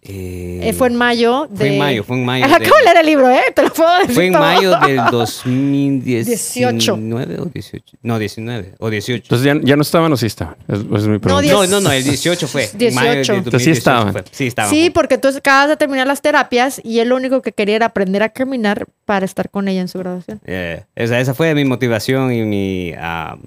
[SPEAKER 2] Eh,
[SPEAKER 1] Eh, fue en mayo de...
[SPEAKER 2] fue en mayo, fue en mayo.
[SPEAKER 1] Acabo
[SPEAKER 2] de-
[SPEAKER 1] de leer el libro, ¿eh? Te lo puedo decir
[SPEAKER 2] Fue en
[SPEAKER 1] todo.
[SPEAKER 2] mayo del 2019
[SPEAKER 1] 18.
[SPEAKER 2] o 18. No, 19 o 18.
[SPEAKER 3] Entonces ya, ya no estaban o sí estaban. Es, es mi pregunta.
[SPEAKER 2] no, no, no, el 18 fue. en mayo del
[SPEAKER 1] 18.
[SPEAKER 3] Entonces sí
[SPEAKER 2] 2018
[SPEAKER 3] estaban.
[SPEAKER 2] fue. Sí, estaban.
[SPEAKER 1] Sí, porque tú acabas de terminar las terapias y él lo único que quería era aprender a caminar para estar con ella en su graduación.
[SPEAKER 2] Eh, esa, esa fue mi motivación y mi, ah,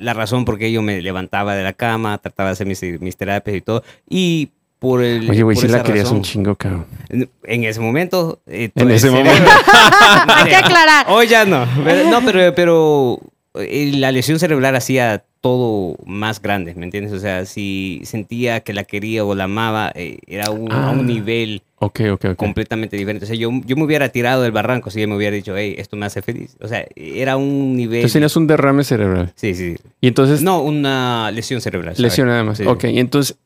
[SPEAKER 2] la razón por qué yo me levantaba de la cama, trataba de hacer mis, mis terapias y todo. Y por el.
[SPEAKER 3] Oye, güey, sí la
[SPEAKER 2] esa
[SPEAKER 3] querías
[SPEAKER 2] razón,
[SPEAKER 3] un chingo, cabrón.
[SPEAKER 2] En, en ese momento. eh,
[SPEAKER 3] En ese
[SPEAKER 2] el
[SPEAKER 3] momento.
[SPEAKER 1] Hay que aclarar.
[SPEAKER 2] Hoy ya no. Pero- No, pero, pero eh, la lesión cerebral hacía todo más grande, ¿me entiendes? O sea, si sentía que la quería o la amaba, eh, era un, a
[SPEAKER 3] Ah.
[SPEAKER 2] un nivel
[SPEAKER 3] Ok, ok, ok.
[SPEAKER 2] completamente diferente. O sea, yo, yo me hubiera tirado del barranco si ella me hubiera dicho, hey, esto me hace feliz. O sea, era un nivel...
[SPEAKER 3] Entonces tenías un derrame cerebral.
[SPEAKER 2] Sí, sí.
[SPEAKER 3] Y entonces...
[SPEAKER 2] No, una lesión cerebral. ¿sabes?
[SPEAKER 3] Lesión nada más.
[SPEAKER 2] Sí.
[SPEAKER 3] Ok, y entonces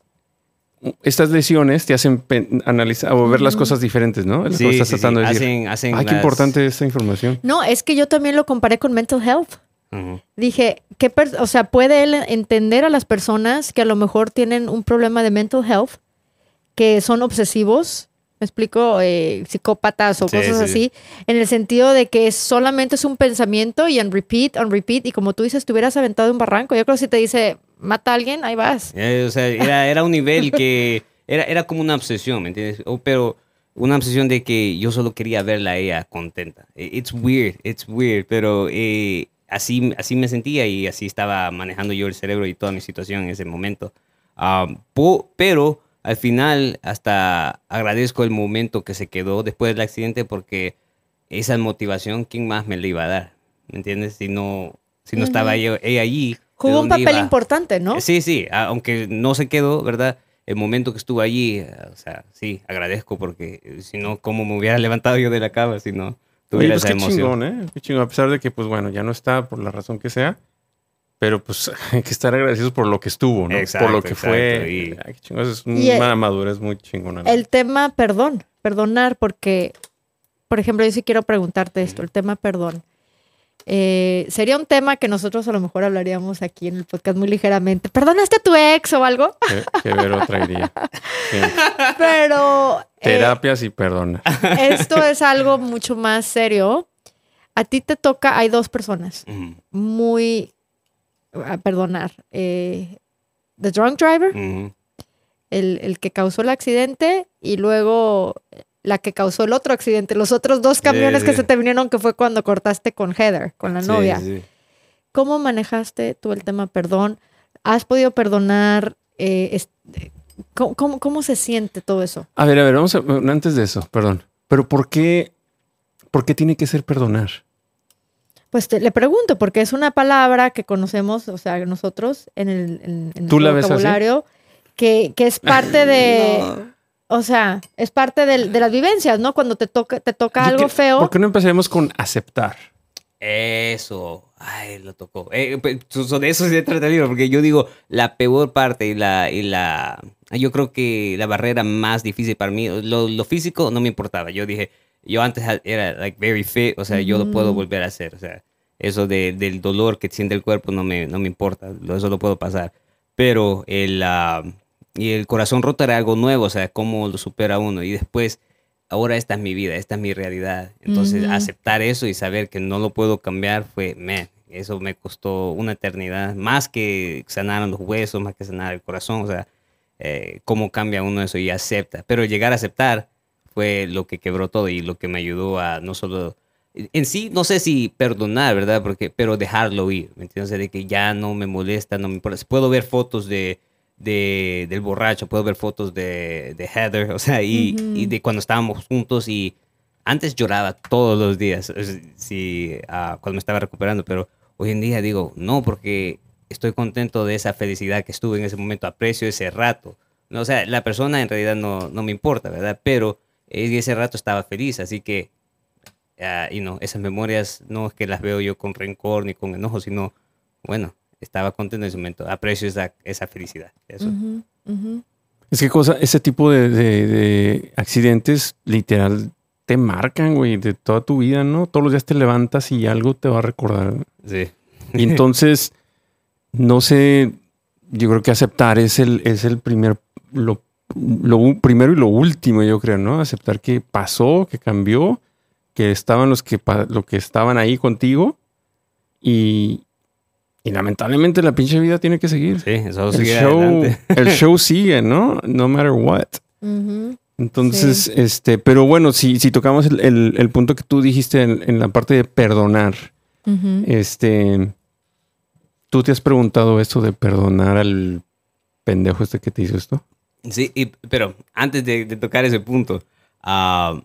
[SPEAKER 3] estas lesiones te hacen analizar o ver las cosas diferentes, ¿no? Es lo que
[SPEAKER 2] Sí,
[SPEAKER 3] estás
[SPEAKER 2] sí, sí.
[SPEAKER 3] tratando de decir.
[SPEAKER 2] Hacen, hacen
[SPEAKER 3] Ay, qué
[SPEAKER 2] las-
[SPEAKER 3] importante esta información.
[SPEAKER 1] No, es que yo también lo comparé con mental health. Dije, ¿qué o sea, puede él entender a las personas que a lo mejor tienen un problema de mental health, que son obsesivos, me explico, Eh, psicópatas o
[SPEAKER 2] Sí,
[SPEAKER 1] cosas
[SPEAKER 2] sí.
[SPEAKER 1] así, en el sentido de que solamente es un pensamiento y en repeat, on repeat, y como tú dices, te hubieras aventado un barranco. Yo creo que si te dice, mata a alguien, ahí vas.
[SPEAKER 2] Eh, o sea, era, era un nivel que era, era como una obsesión, ¿me entiendes? O- pero una obsesión de que yo solo quería verla a ella contenta. Eh, It's weird, it's weird, pero eh, así, así me sentía y así estaba manejando yo el cerebro y toda mi situación en ese momento. Ah, po- pero al final hasta agradezco el momento que se quedó después del accidente porque esa motivación, ¿quién más me la iba a dar? ¿Me entiendes? Si no, si no estaba ella, ella allí. ¿de
[SPEAKER 1] Jugó un papel
[SPEAKER 2] iba?
[SPEAKER 1] importante, ¿no?
[SPEAKER 2] Sí, sí, aunque no se quedó, ¿verdad? El momento que estuvo allí, o sea, sí, agradezco porque eh, si no, ¿cómo me hubiera levantado yo de la cama si no
[SPEAKER 3] Oye,
[SPEAKER 2] tuviera
[SPEAKER 3] pues
[SPEAKER 2] esa
[SPEAKER 3] qué
[SPEAKER 2] emoción?
[SPEAKER 3] chingón, ¿eh? Qué chingón. A pesar de que, pues bueno, ya no está por la razón que sea. Pero pues hay que estar agradecidos por lo que estuvo, ¿no?
[SPEAKER 2] Exacto,
[SPEAKER 3] por lo que
[SPEAKER 2] exacto,
[SPEAKER 3] fue.
[SPEAKER 2] y-
[SPEAKER 3] Ay, qué chingón. Es
[SPEAKER 1] Y el-
[SPEAKER 3] una madurez muy chingona. ¿no?
[SPEAKER 1] El tema perdón, perdonar, porque, por ejemplo, yo sí quiero preguntarte esto, el tema perdón. Eh, sería un tema que nosotros a lo mejor hablaríamos aquí en el podcast muy ligeramente. ¿Perdonaste a tu ex o algo?
[SPEAKER 3] Que, Vero traería. Siempre.
[SPEAKER 1] Pero eh,
[SPEAKER 3] Terapias y perdona.
[SPEAKER 1] esto es algo mucho más serio. a ti te toca, hay dos personas muy a perdonar. eh, the drunk driver, el, el que causó el accidente, y luego la que causó el otro accidente. Los otros dos camiones que
[SPEAKER 2] sí.
[SPEAKER 1] se te vinieron, que fue cuando cortaste con Heather, con la
[SPEAKER 2] Sí,
[SPEAKER 1] novia.
[SPEAKER 2] sí.
[SPEAKER 1] ¿Cómo manejaste tú el tema perdón? ¿Has podido perdonar? Eh, es- ¿cómo, cómo, cómo se siente todo eso?
[SPEAKER 3] A ver, a ver, vamos a, antes de eso, perdón. Pero ¿por qué, por qué tiene que ser perdonar?
[SPEAKER 1] Pues te- le pregunto, porque es una palabra que conocemos, o sea, nosotros en el en, en
[SPEAKER 3] ¿Tú la
[SPEAKER 1] nuestro
[SPEAKER 3] ves así?
[SPEAKER 1] vocabulario, que, que es parte de, o sea, es parte de, las vivencias, ¿no? Cuando te toca, te toca
[SPEAKER 3] Yo
[SPEAKER 1] algo
[SPEAKER 3] que-
[SPEAKER 1] feo.
[SPEAKER 3] ¿Por qué no empezaremos con aceptar?
[SPEAKER 2] Eso. Ay, lo tocó. Eh, pues, de eso se trata el libro, porque yo digo, la peor parte y la, y la... Yo creo que la barrera más difícil para mí, lo, lo físico no me importaba. Yo dije, yo antes era like very fit, o sea, yo lo puedo volver a hacer. O sea, eso de- del dolor que siente el cuerpo no me, no me importa, eso lo puedo pasar. Pero el, ah, y el corazón roto era algo nuevo, o sea, cómo lo supera uno. Y después, ahora esta es mi vida, esta es mi realidad. Entonces, aceptar eso y saber que no lo puedo cambiar fue, man, eso me costó una eternidad. Más que sanar los huesos, más que sanar el corazón, o sea, eh, cómo cambia uno eso y acepta. Pero llegar a aceptar fue lo que quebró todo y lo que me ayudó a no solo... En sí, no sé si perdonar, ¿verdad? Porque, pero dejarlo ir, ¿me entiendes? De que ya no me molesta, no me importa. Puedo ver fotos de, de- del borracho, puedo ver fotos de, de Heather, o sea, y,
[SPEAKER 1] Ujú.
[SPEAKER 2] y de cuando estábamos juntos y antes lloraba todos los días, es- sí, ah, cuando me estaba recuperando, pero hoy en día digo, no, porque estoy contento de esa felicidad que estuve en ese momento, aprecio ese rato. No, o sea, la persona en realidad no, no me importa, ¿verdad? Pero en ese rato estaba feliz, así que, ah, y no, esas memorias no es que las veo yo con rencor ni con enojo, sino, bueno, estaba contento en ese momento, aprecio esa, esa felicidad. Eso.
[SPEAKER 1] Ujú, ujú.
[SPEAKER 3] Es que cosa, ese tipo de, de- de accidentes literal te marcan, güey, de toda tu vida, ¿no? Todos los días te levantas y algo te va a recordar.
[SPEAKER 2] Sí.
[SPEAKER 3] Y entonces, no sé, yo creo que aceptar es el, es el primer, lo, lo primero y lo último, yo creo, ¿no? Aceptar que pasó, que cambió, que estaban los que, lo que estaban ahí contigo y, y lamentablemente la pinche vida tiene que seguir.
[SPEAKER 2] Sí, eso
[SPEAKER 3] El
[SPEAKER 2] sigue
[SPEAKER 3] show,
[SPEAKER 2] adelante.
[SPEAKER 3] el show sigue, ¿no? No matter what. Entonces, este, pero bueno, si, si tocamos el, el- el punto que tú dijiste en, en la parte de perdonar, este, ¿tú te has preguntado esto de perdonar al pendejo este que te hizo esto?
[SPEAKER 2] Sí, y- pero antes de, de tocar ese punto, ah,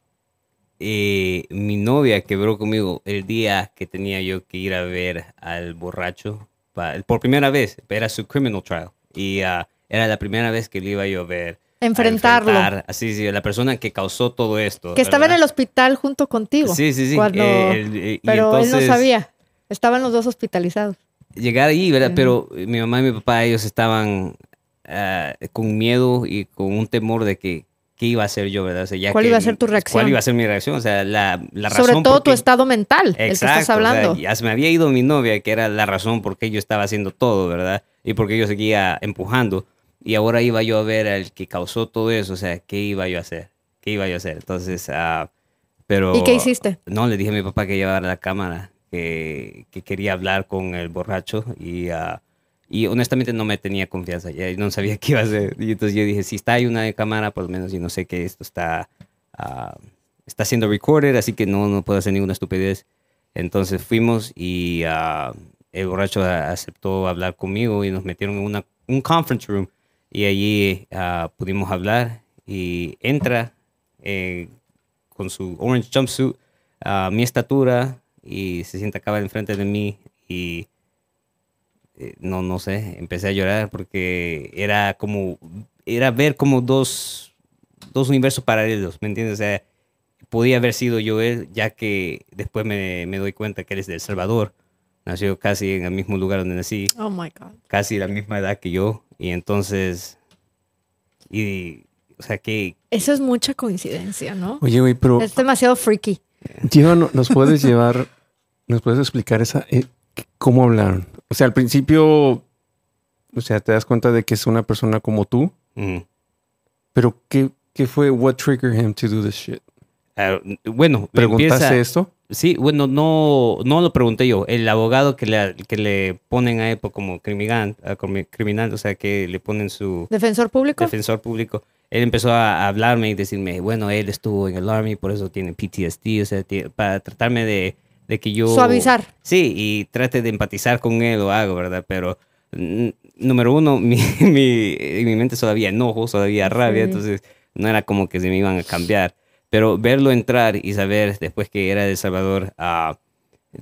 [SPEAKER 2] eh, mi novia quebró conmigo el día que tenía yo que ir a ver al borracho pa- por primera vez. Era su criminal trial. Y ah, era la primera vez que le iba yo a ver. a
[SPEAKER 1] Enfrentarlo.
[SPEAKER 2] enfrentar, Así, sí, la persona que causó todo esto.
[SPEAKER 1] Que estaba en
[SPEAKER 2] ¿verdad?
[SPEAKER 1] el hospital junto contigo.
[SPEAKER 2] Sí, sí, sí.
[SPEAKER 1] cuando-
[SPEAKER 2] eh, el- eh, y
[SPEAKER 1] pero él no
[SPEAKER 2] entonces-
[SPEAKER 1] sabía. Estaban los dos hospitalizados.
[SPEAKER 2] llegar ahí, ¿verdad?
[SPEAKER 1] Ujú.
[SPEAKER 2] Pero eh, mi mamá y mi papá, ellos estaban ah, con miedo y con un temor de que qué iba a hacer yo, ¿verdad? O sea, ya
[SPEAKER 1] ¿Cuál
[SPEAKER 2] que-
[SPEAKER 1] iba a ser tu reacción?
[SPEAKER 2] ¿Cuál iba a ser mi reacción? O sea, la, la razón
[SPEAKER 1] Sobre todo
[SPEAKER 2] por
[SPEAKER 1] tu estado mental, el que estás
[SPEAKER 2] Exacto, o sea,
[SPEAKER 1] hablando.
[SPEAKER 2] ya se me había ido mi novia, que era la razón por qué yo estaba haciendo todo, ¿verdad? Y por qué yo seguía empujando. Y ahora iba yo a ver al que causó todo eso, o sea, ¿qué iba yo a hacer? ¿Qué iba yo a hacer? Entonces, ah, pero...
[SPEAKER 1] ¿Y qué hiciste?
[SPEAKER 2] No, le dije a mi papá que llevara la cámara, que, que quería hablar con el borracho y, ah, y honestamente no me tenía confianza, ya no sabía qué iba a hacer. Y entonces yo dije, si está ahí una cámara, por lo menos yo no sé que esto está, ah, está siendo recorded, así que no, no puedo hacer ninguna estupidez. Entonces fuimos y ah, el borracho aceptó hablar conmigo y nos metieron en una, un conference room y allí ah, pudimos hablar y entra eh, con su orange jumpsuit a mi estatura y se sienta acá enfrente de mí y eh, no, no sé, empecé a llorar porque era como, era ver como dos, dos universos paralelos, ¿me entiendes? O sea, podía haber sido yo él, ya que después me, me doy cuenta que él es de El Salvador, nació casi en el mismo lugar donde nací,
[SPEAKER 1] Oh my God.
[SPEAKER 2] casi la misma edad que yo, y entonces, y, o sea, que
[SPEAKER 1] Eso es mucha coincidencia, ¿no?
[SPEAKER 3] Oye, güey, pero
[SPEAKER 1] Es demasiado freaky.
[SPEAKER 3] llévanos- nos puedes llevar, nos puedes explicar esa, eh, cómo hablaron. O sea, al principio, o sea, te das cuenta de que es una persona como tú,
[SPEAKER 2] mm,
[SPEAKER 3] pero ¿qué, qué fue? What triggered him to do this shit?
[SPEAKER 2] ah, bueno,
[SPEAKER 3] ¿Preguntaste
[SPEAKER 2] empieza-
[SPEAKER 3] esto?
[SPEAKER 2] Sí, bueno, no, no lo pregunté yo. El abogado que le, que le ponen a él como criminal, como criminal, o sea, que le ponen su...
[SPEAKER 1] ¿Defensor público?
[SPEAKER 2] Defensor público. Él empezó a hablarme y decirme, bueno, él estuvo en el Army, por eso tiene PTSD, o sea, para tratarme de, de que yo...
[SPEAKER 1] Suavizar.
[SPEAKER 2] Sí, y trate de empatizar con él o algo, ¿verdad? Pero número uno, mi, mi, en mi mente todavía enojo, todavía rabia, entonces no era como que se me iban a cambiar. Pero verlo entrar y saber después que era de El Salvador, uh,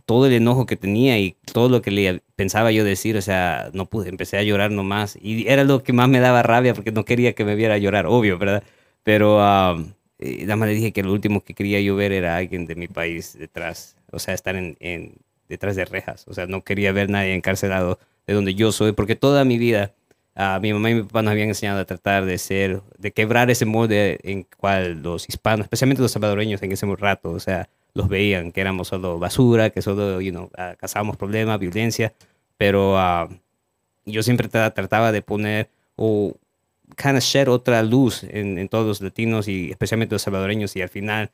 [SPEAKER 2] todo el enojo que tenía y todo lo que le pensaba yo decir, o sea, no pude, empecé a llorar nomás. Y era lo que más me daba rabia porque no quería que me viera llorar, obvio, ¿verdad? Pero uh, nada más le dije que lo último que quería yo ver era alguien de mi país detrás, o sea, estar en, en detrás de rejas. O sea, no quería ver nadie encarcelado de donde yo soy, porque toda mi vida a mi mamá y mi papá nos habían enseñado a tratar de ser, de quebrar ese molde en cual los hispanos, especialmente los salvadoreños en ese rato, o sea, los veían que éramos solo basura, que solo, you know, uh, causábamos problemas, violencia, pero uh, yo siempre trataba de poner o kind of share otra luz en, en, todos los latinos y especialmente los salvadoreños y al final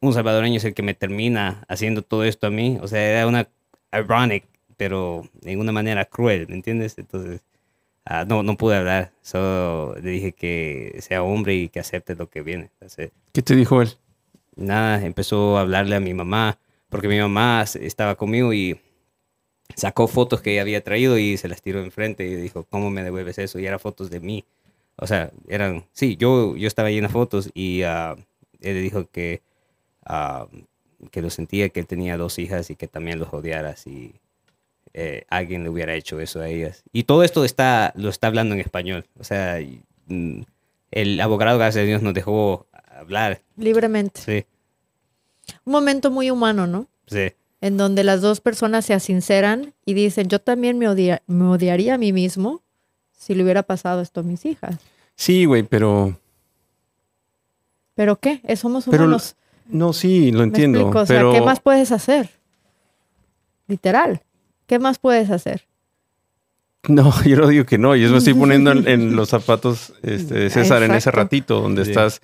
[SPEAKER 2] un salvadoreño es el que me termina haciendo todo esto a mí, o sea, era una ironic, pero en una manera cruel, ¿me entiendes? Entonces Uh, no, no pude hablar, solo le dije que sea hombre y que acepte lo que viene.
[SPEAKER 3] ¿Qué te dijo él?
[SPEAKER 2] Nada, empezó a hablarle a mi mamá, porque mi mamá estaba conmigo y sacó fotos que ella había traído y se las tiró enfrente y dijo, ¿cómo me devuelves eso? Y eran fotos de mí. O sea, eran, sí, yo, yo estaba en las fotos y uh, él dijo que, uh, que lo sentía, que él tenía dos hijas y que también los odiara y eh, alguien le hubiera hecho eso a ellas. Y todo esto está, lo está hablando en español. O sea, mm, el abogado, gracias a Dios, nos dejó hablar.
[SPEAKER 1] Libremente.
[SPEAKER 2] Sí.
[SPEAKER 1] Un momento muy humano, ¿no?
[SPEAKER 2] Sí.
[SPEAKER 1] En donde las dos personas se sinceran y dicen, yo también me, me odiaría a mí mismo si le hubiera pasado esto a mis hijas.
[SPEAKER 3] Sí, güey, pero...
[SPEAKER 1] ¿Pero qué? Somos humanos.
[SPEAKER 3] No, sí, lo entiendo.
[SPEAKER 1] O sea, ¿qué más puedes hacer? Literal. ¿Qué más puedes hacer?
[SPEAKER 3] No, yo no digo que no. Yo me estoy poniendo en, los zapatos este, de César en ese ratito donde estás,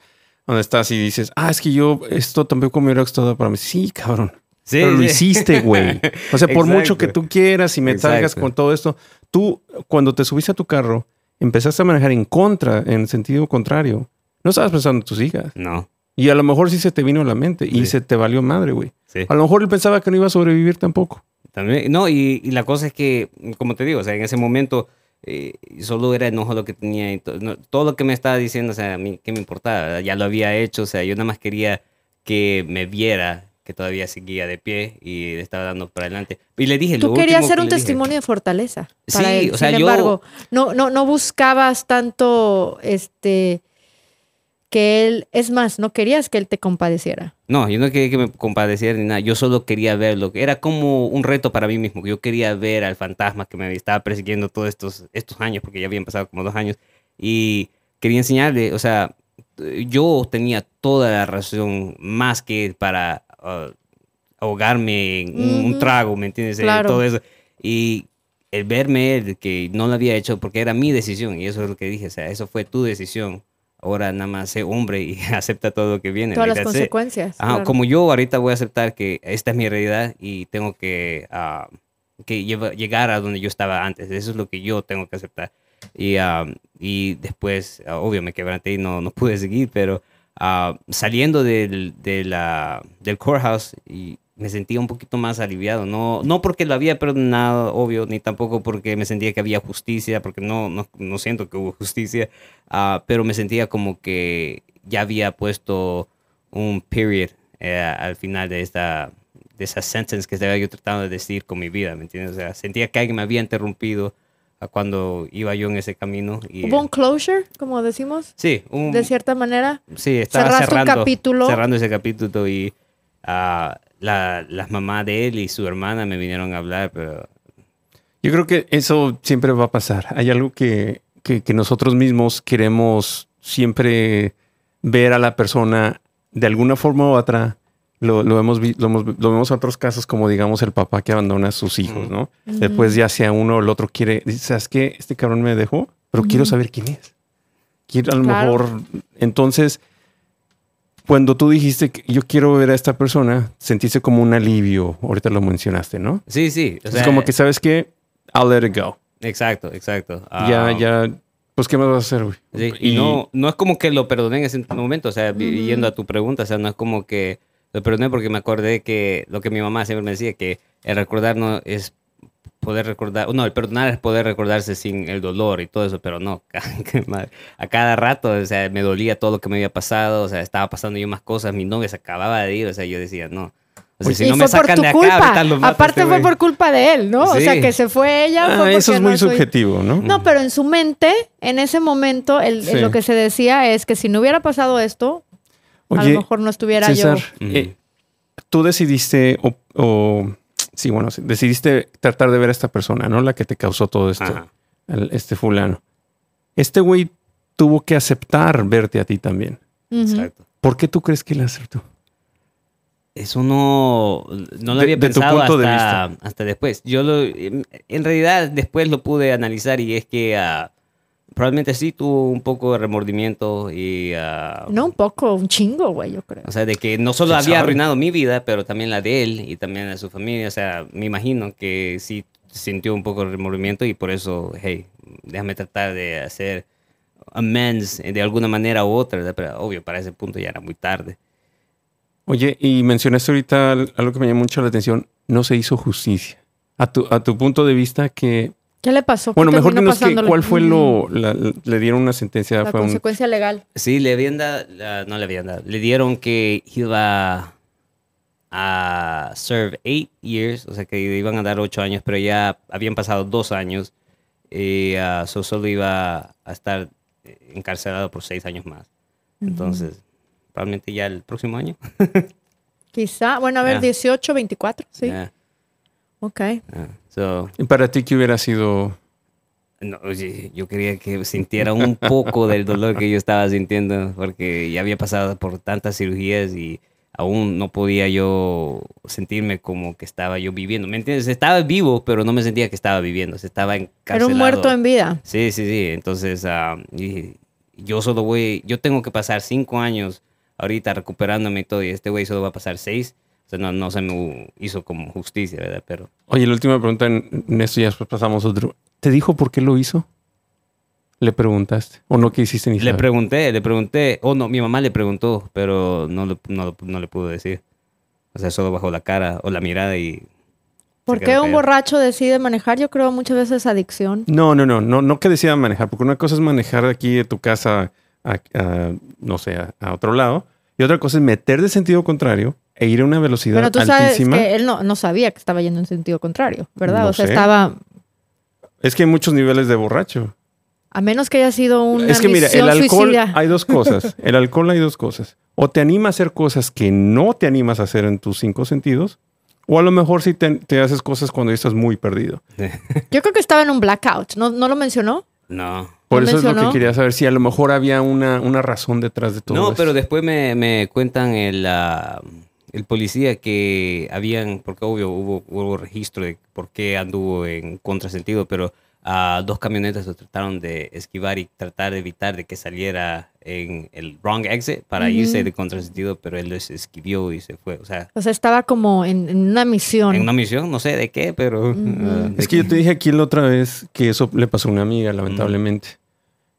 [SPEAKER 3] donde estás y dices, ah, es que yo esto tampoco me hubiera gustado para mí. Sí, cabrón. Sí, Pero lo hiciste, güey. O sea, por mucho que tú quieras y me salgas con todo esto, tú cuando te subiste a tu carro empezaste a manejar en contra, en sentido contrario. No estabas pensando en tus hijas.
[SPEAKER 2] No.
[SPEAKER 3] Y a lo mejor sí se te vino a la mente y se te valió madre, güey. A lo mejor él pensaba que no iba a sobrevivir tampoco.
[SPEAKER 2] También, no, y, la cosa es que, como te digo, o sea, en ese momento eh, solo era enojo lo que tenía y todo lo que me estaba diciendo, o sea, a mí, ¿qué me importaba? Ya lo había hecho, o sea, yo nada más quería que me viera que todavía seguía de pie y estaba dando para adelante. Y le dije,
[SPEAKER 1] Tú querías hacer un testimonio de fortaleza. sí, o sea, Sin embargo, no, no, no buscabas tanto, este que él, es más, no querías que él te compadeciera.
[SPEAKER 2] No, yo no quería que me compadeciera ni nada, yo solo quería verlo, era como un reto para mí mismo, yo quería ver al fantasma que me estaba persiguiendo todos estos, estos años, porque ya habían pasado como dos años, y quería enseñarle, o sea, yo tenía toda la razón más que para uh, ahogarme en un trago, ¿me entiendes? Eh, claro. Todo eso. Y el verme que no lo había hecho porque era mi decisión, y eso es lo que dije, o sea, eso fue tu decisión ahora nada más sé hombre y acepta todo lo que viene.
[SPEAKER 1] Todas las consecuencias.
[SPEAKER 2] Como yo ahorita voy a aceptar que esta es mi realidad y tengo que, uh, que llegar a donde yo estaba antes. Eso es lo que yo tengo que aceptar. Y, uh, y después, uh, obvio, me quebranté y no, no pude seguir, pero saliendo del, de la, del courthouse y me sentía un poquito más aliviado. No, no porque lo había perdonado, obvio, ni tampoco porque me sentía que había justicia, porque no, no, no siento que hubo justicia, uh, pero me sentía como que ya había puesto un period eh, al final de esta de esa sentence que estaba yo tratando de decir con mi vida, ¿me entiendes? O sea, sentía que alguien me había interrumpido cuando iba yo en ese camino. Y,
[SPEAKER 1] ¿Hubo un closure, como decimos?
[SPEAKER 2] Sí.
[SPEAKER 1] Un, de cierta manera.
[SPEAKER 2] Sí, estaba cerrando, capítulo. cerrando ese capítulo y uh, la, las mamás de él y su hermana me vinieron a hablar, pero...
[SPEAKER 3] Yo creo que eso siempre va a pasar. Hay algo que, que, nosotros mismos queremos siempre ver a la persona de alguna forma u otra. Lo, lo, hemos, lo, hemos, lo vemos en otros casos como, digamos, el papá que abandona a sus hijos, ¿no? Después ya sea uno o el otro quiere, ¿sabes qué? Este cabrón me dejó, pero quiero saber quién es. Quiero a lo mejor... Entonces cuando tú dijiste que yo quiero ver a esta persona, sentiste como un alivio. Ahorita lo mencionaste, ¿no?
[SPEAKER 2] Sí, sí. o
[SPEAKER 3] es como que, ¿sabes qué? I'll let it go.
[SPEAKER 2] Exacto, exacto.
[SPEAKER 3] ya,
[SPEAKER 2] Ah,
[SPEAKER 3] ya. Pues, ¿qué más vas a hacer, güey?
[SPEAKER 2] Sí, y, no, no es como que lo perdoné en ese momento, o sea, yendo a tu pregunta, o sea, no es como que lo perdoné porque me acordé que lo que mi mamá siempre me decía, que el recordar no es poder recordar, no, el perdonar es poder recordarse sin el dolor y todo eso, pero no, a cada rato, o sea, me dolía todo lo que me había pasado, o sea, estaba pasando yo más cosas, mi novia se acababa de ir, o sea, yo decía, no. O sea, si
[SPEAKER 1] y
[SPEAKER 2] no me
[SPEAKER 1] por
[SPEAKER 2] sacan
[SPEAKER 1] tu
[SPEAKER 2] de acá,
[SPEAKER 1] culpa.
[SPEAKER 2] ahorita los mato a
[SPEAKER 1] Aparte
[SPEAKER 2] este
[SPEAKER 1] fue por culpa de él, ¿no? O sea, que se fue ella.
[SPEAKER 3] Ah,
[SPEAKER 1] fue
[SPEAKER 3] eso es muy
[SPEAKER 1] no soy-
[SPEAKER 3] subjetivo, ¿no?
[SPEAKER 1] No, pero en su mente, en ese momento, el-
[SPEAKER 3] Sí.
[SPEAKER 1] lo que se decía es que si no hubiera pasado esto, a lo mejor no estuviera
[SPEAKER 3] César,
[SPEAKER 1] yo.
[SPEAKER 3] Eh, tú decidiste, o, o- sí, bueno, sí, decidiste tratar de ver a esta persona, ¿no? La que te causó todo esto, el- este fulano. Este güey tuvo que aceptar verte a ti también.
[SPEAKER 2] Exacto.
[SPEAKER 3] ¿Por qué tú crees que él aceptó?
[SPEAKER 2] Eso no, no lo
[SPEAKER 3] De-
[SPEAKER 2] había
[SPEAKER 3] de tu
[SPEAKER 2] pensado
[SPEAKER 3] punto de
[SPEAKER 2] hasta, hasta después. Yo lo, en realidad después lo pude analizar y es que ah, probablemente sí tuvo un poco de remordimiento y... ah,
[SPEAKER 1] No un poco, un chingo, güey, yo creo.
[SPEAKER 2] O sea, de que no solo
[SPEAKER 3] ¿Quién
[SPEAKER 2] había
[SPEAKER 3] sabe?
[SPEAKER 2] arruinado mi vida, pero también la de él y también la de su familia. O sea, me imagino que sí sintió un poco de remordimiento y por eso, hey, déjame tratar de hacer amends de alguna manera u otra. ¿verdad? Pero obvio, para ese punto ya era muy tarde.
[SPEAKER 3] Oye, y mencionaste ahorita al- algo que me llamó mucho la atención, no se hizo justicia. A tu, a tu punto de vista que...
[SPEAKER 1] ¿Qué le pasó? ¿Qué
[SPEAKER 3] Bueno, mejor dinos que, cuál fue lo... la- le dieron una sentencia,
[SPEAKER 1] La
[SPEAKER 3] fue un...
[SPEAKER 1] consecuencia legal.
[SPEAKER 2] Sí, le habían dado, no le habían dado, le dieron que iba a serve eight years, o sea que le iban a dar ocho años, pero ya habían pasado dos años y so solo iba a estar encarcelado por seis años más. Entonces, probablemente ya el próximo año.
[SPEAKER 1] Quizá, bueno, a ver,
[SPEAKER 2] Ya.
[SPEAKER 1] 18, 24, sí.
[SPEAKER 2] Ya,
[SPEAKER 1] Ok.
[SPEAKER 2] So,
[SPEAKER 3] ¿Y para ti qué hubiera sido...
[SPEAKER 2] no, oye, yo quería que sintiera un poco del dolor que yo estaba sintiendo, porque ya había pasado por tantas cirugías y aún no podía yo sentirme como que estaba yo viviendo. ¿Me entiendes? Estaba vivo, pero no me sentía que estaba viviendo. Se estaba
[SPEAKER 1] Era
[SPEAKER 2] encarcelado.
[SPEAKER 1] un muerto en vida.
[SPEAKER 2] Sí, sí, sí. Entonces, dije, yo solo voy, yo tengo que pasar cinco años ahorita recuperándome y todo, y este güey solo va a pasar seis. Sea, no, no se me hizo como justicia, ¿verdad? Pero
[SPEAKER 3] Oye, la última pregunta en en esto y después pasamos a otro. ¿Te dijo por qué lo hizo? ¿Le preguntaste? ¿O no quisiste ni
[SPEAKER 2] Le
[SPEAKER 3] saber?
[SPEAKER 2] pregunté, le pregunté, o no, mi mamá le preguntó, pero no, le- no, no le pudo decir. O sea, solo bajó la cara o la mirada y...
[SPEAKER 1] ¿Por qué un
[SPEAKER 2] callado.
[SPEAKER 1] borracho decide manejar? Yo creo muchas veces adicción.
[SPEAKER 3] No, no, no, no, no que decida manejar, porque una cosa es manejar de aquí de tu casa a, a, no sé, a, a otro lado, y otra cosa es meter de sentido contrario e ir a una velocidad
[SPEAKER 1] Pero tú sabes que él no, no sabía que estaba yendo en sentido contrario, ¿verdad?
[SPEAKER 3] No
[SPEAKER 1] o sea,
[SPEAKER 3] sé.
[SPEAKER 1] estaba,
[SPEAKER 3] Es que hay muchos niveles de borracho.
[SPEAKER 1] a menos que haya sido una
[SPEAKER 3] es que mira, el alcohol,
[SPEAKER 1] suicida.
[SPEAKER 3] hay dos cosas. El alcohol hay dos cosas. O te anima a hacer cosas que no te animas a hacer en tus cinco sentidos, o a lo mejor si te, te haces cosas cuando ya estás muy perdido.
[SPEAKER 1] Yo creo que estaba en un blackout. ¿No, no lo mencionó?
[SPEAKER 2] No.
[SPEAKER 3] Por
[SPEAKER 1] ¿No
[SPEAKER 3] eso es lo que quería saber, si a lo mejor había una, una razón detrás de todo
[SPEAKER 2] No, pero después me, me cuentan el, ah, el policía que habían, porque obvio hubo, hubo registro de por qué anduvo en contrasentido, pero ah, dos camionetas lo trataron de esquivar y tratar de evitar de que saliera en el wrong exit para irse de contrasentido, pero él los esquivió y se fue. O sea,
[SPEAKER 1] O sea, estaba como en, en una misión.
[SPEAKER 2] en una misión, no sé de qué, pero... ah, de
[SPEAKER 3] Es que yo te dije aquí la otra vez que eso le pasó a una amiga, lamentablemente.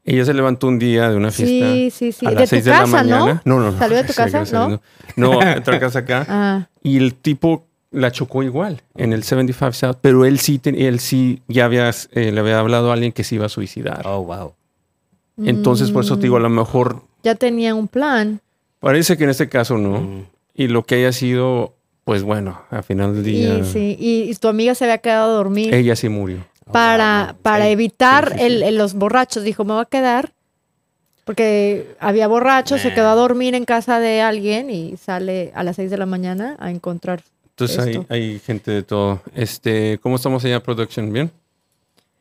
[SPEAKER 3] Ella se levantó un día de una fiesta
[SPEAKER 1] Sí, sí, sí.
[SPEAKER 3] a
[SPEAKER 1] De
[SPEAKER 3] las
[SPEAKER 1] tu
[SPEAKER 3] 6 de la mañana. No, no, no.
[SPEAKER 1] ¿Salió de tu casa? ¿No?
[SPEAKER 3] No, a otra casa acá.
[SPEAKER 1] Ah,
[SPEAKER 3] Y el tipo la chocó igual en el 75 South, pero él sí, ten- él sí ya había, eh, le había hablado a alguien que se iba a suicidar.
[SPEAKER 2] Oh, wow.
[SPEAKER 3] Entonces, por eso te digo, a lo mejor
[SPEAKER 1] ya tenía un plan.
[SPEAKER 3] parece que en este caso no.
[SPEAKER 2] Mm.
[SPEAKER 3] Y lo que haya sido, pues bueno, al final del día,
[SPEAKER 1] Y, sí, y, y tu amiga se había quedado a dormir
[SPEAKER 3] ella sí murió.
[SPEAKER 1] Para,
[SPEAKER 2] wow.
[SPEAKER 1] para
[SPEAKER 2] Sí.
[SPEAKER 1] evitar
[SPEAKER 3] sí, sí.
[SPEAKER 1] el- el- los borrachos. Dijo, me voy a quedar porque había borrachos, se quedó a dormir en casa de alguien y sale a las 6 de la mañana a encontrar.
[SPEAKER 3] Entonces hay, hay gente de todo. Este, ¿cómo estamos allá, production? ¿Bien?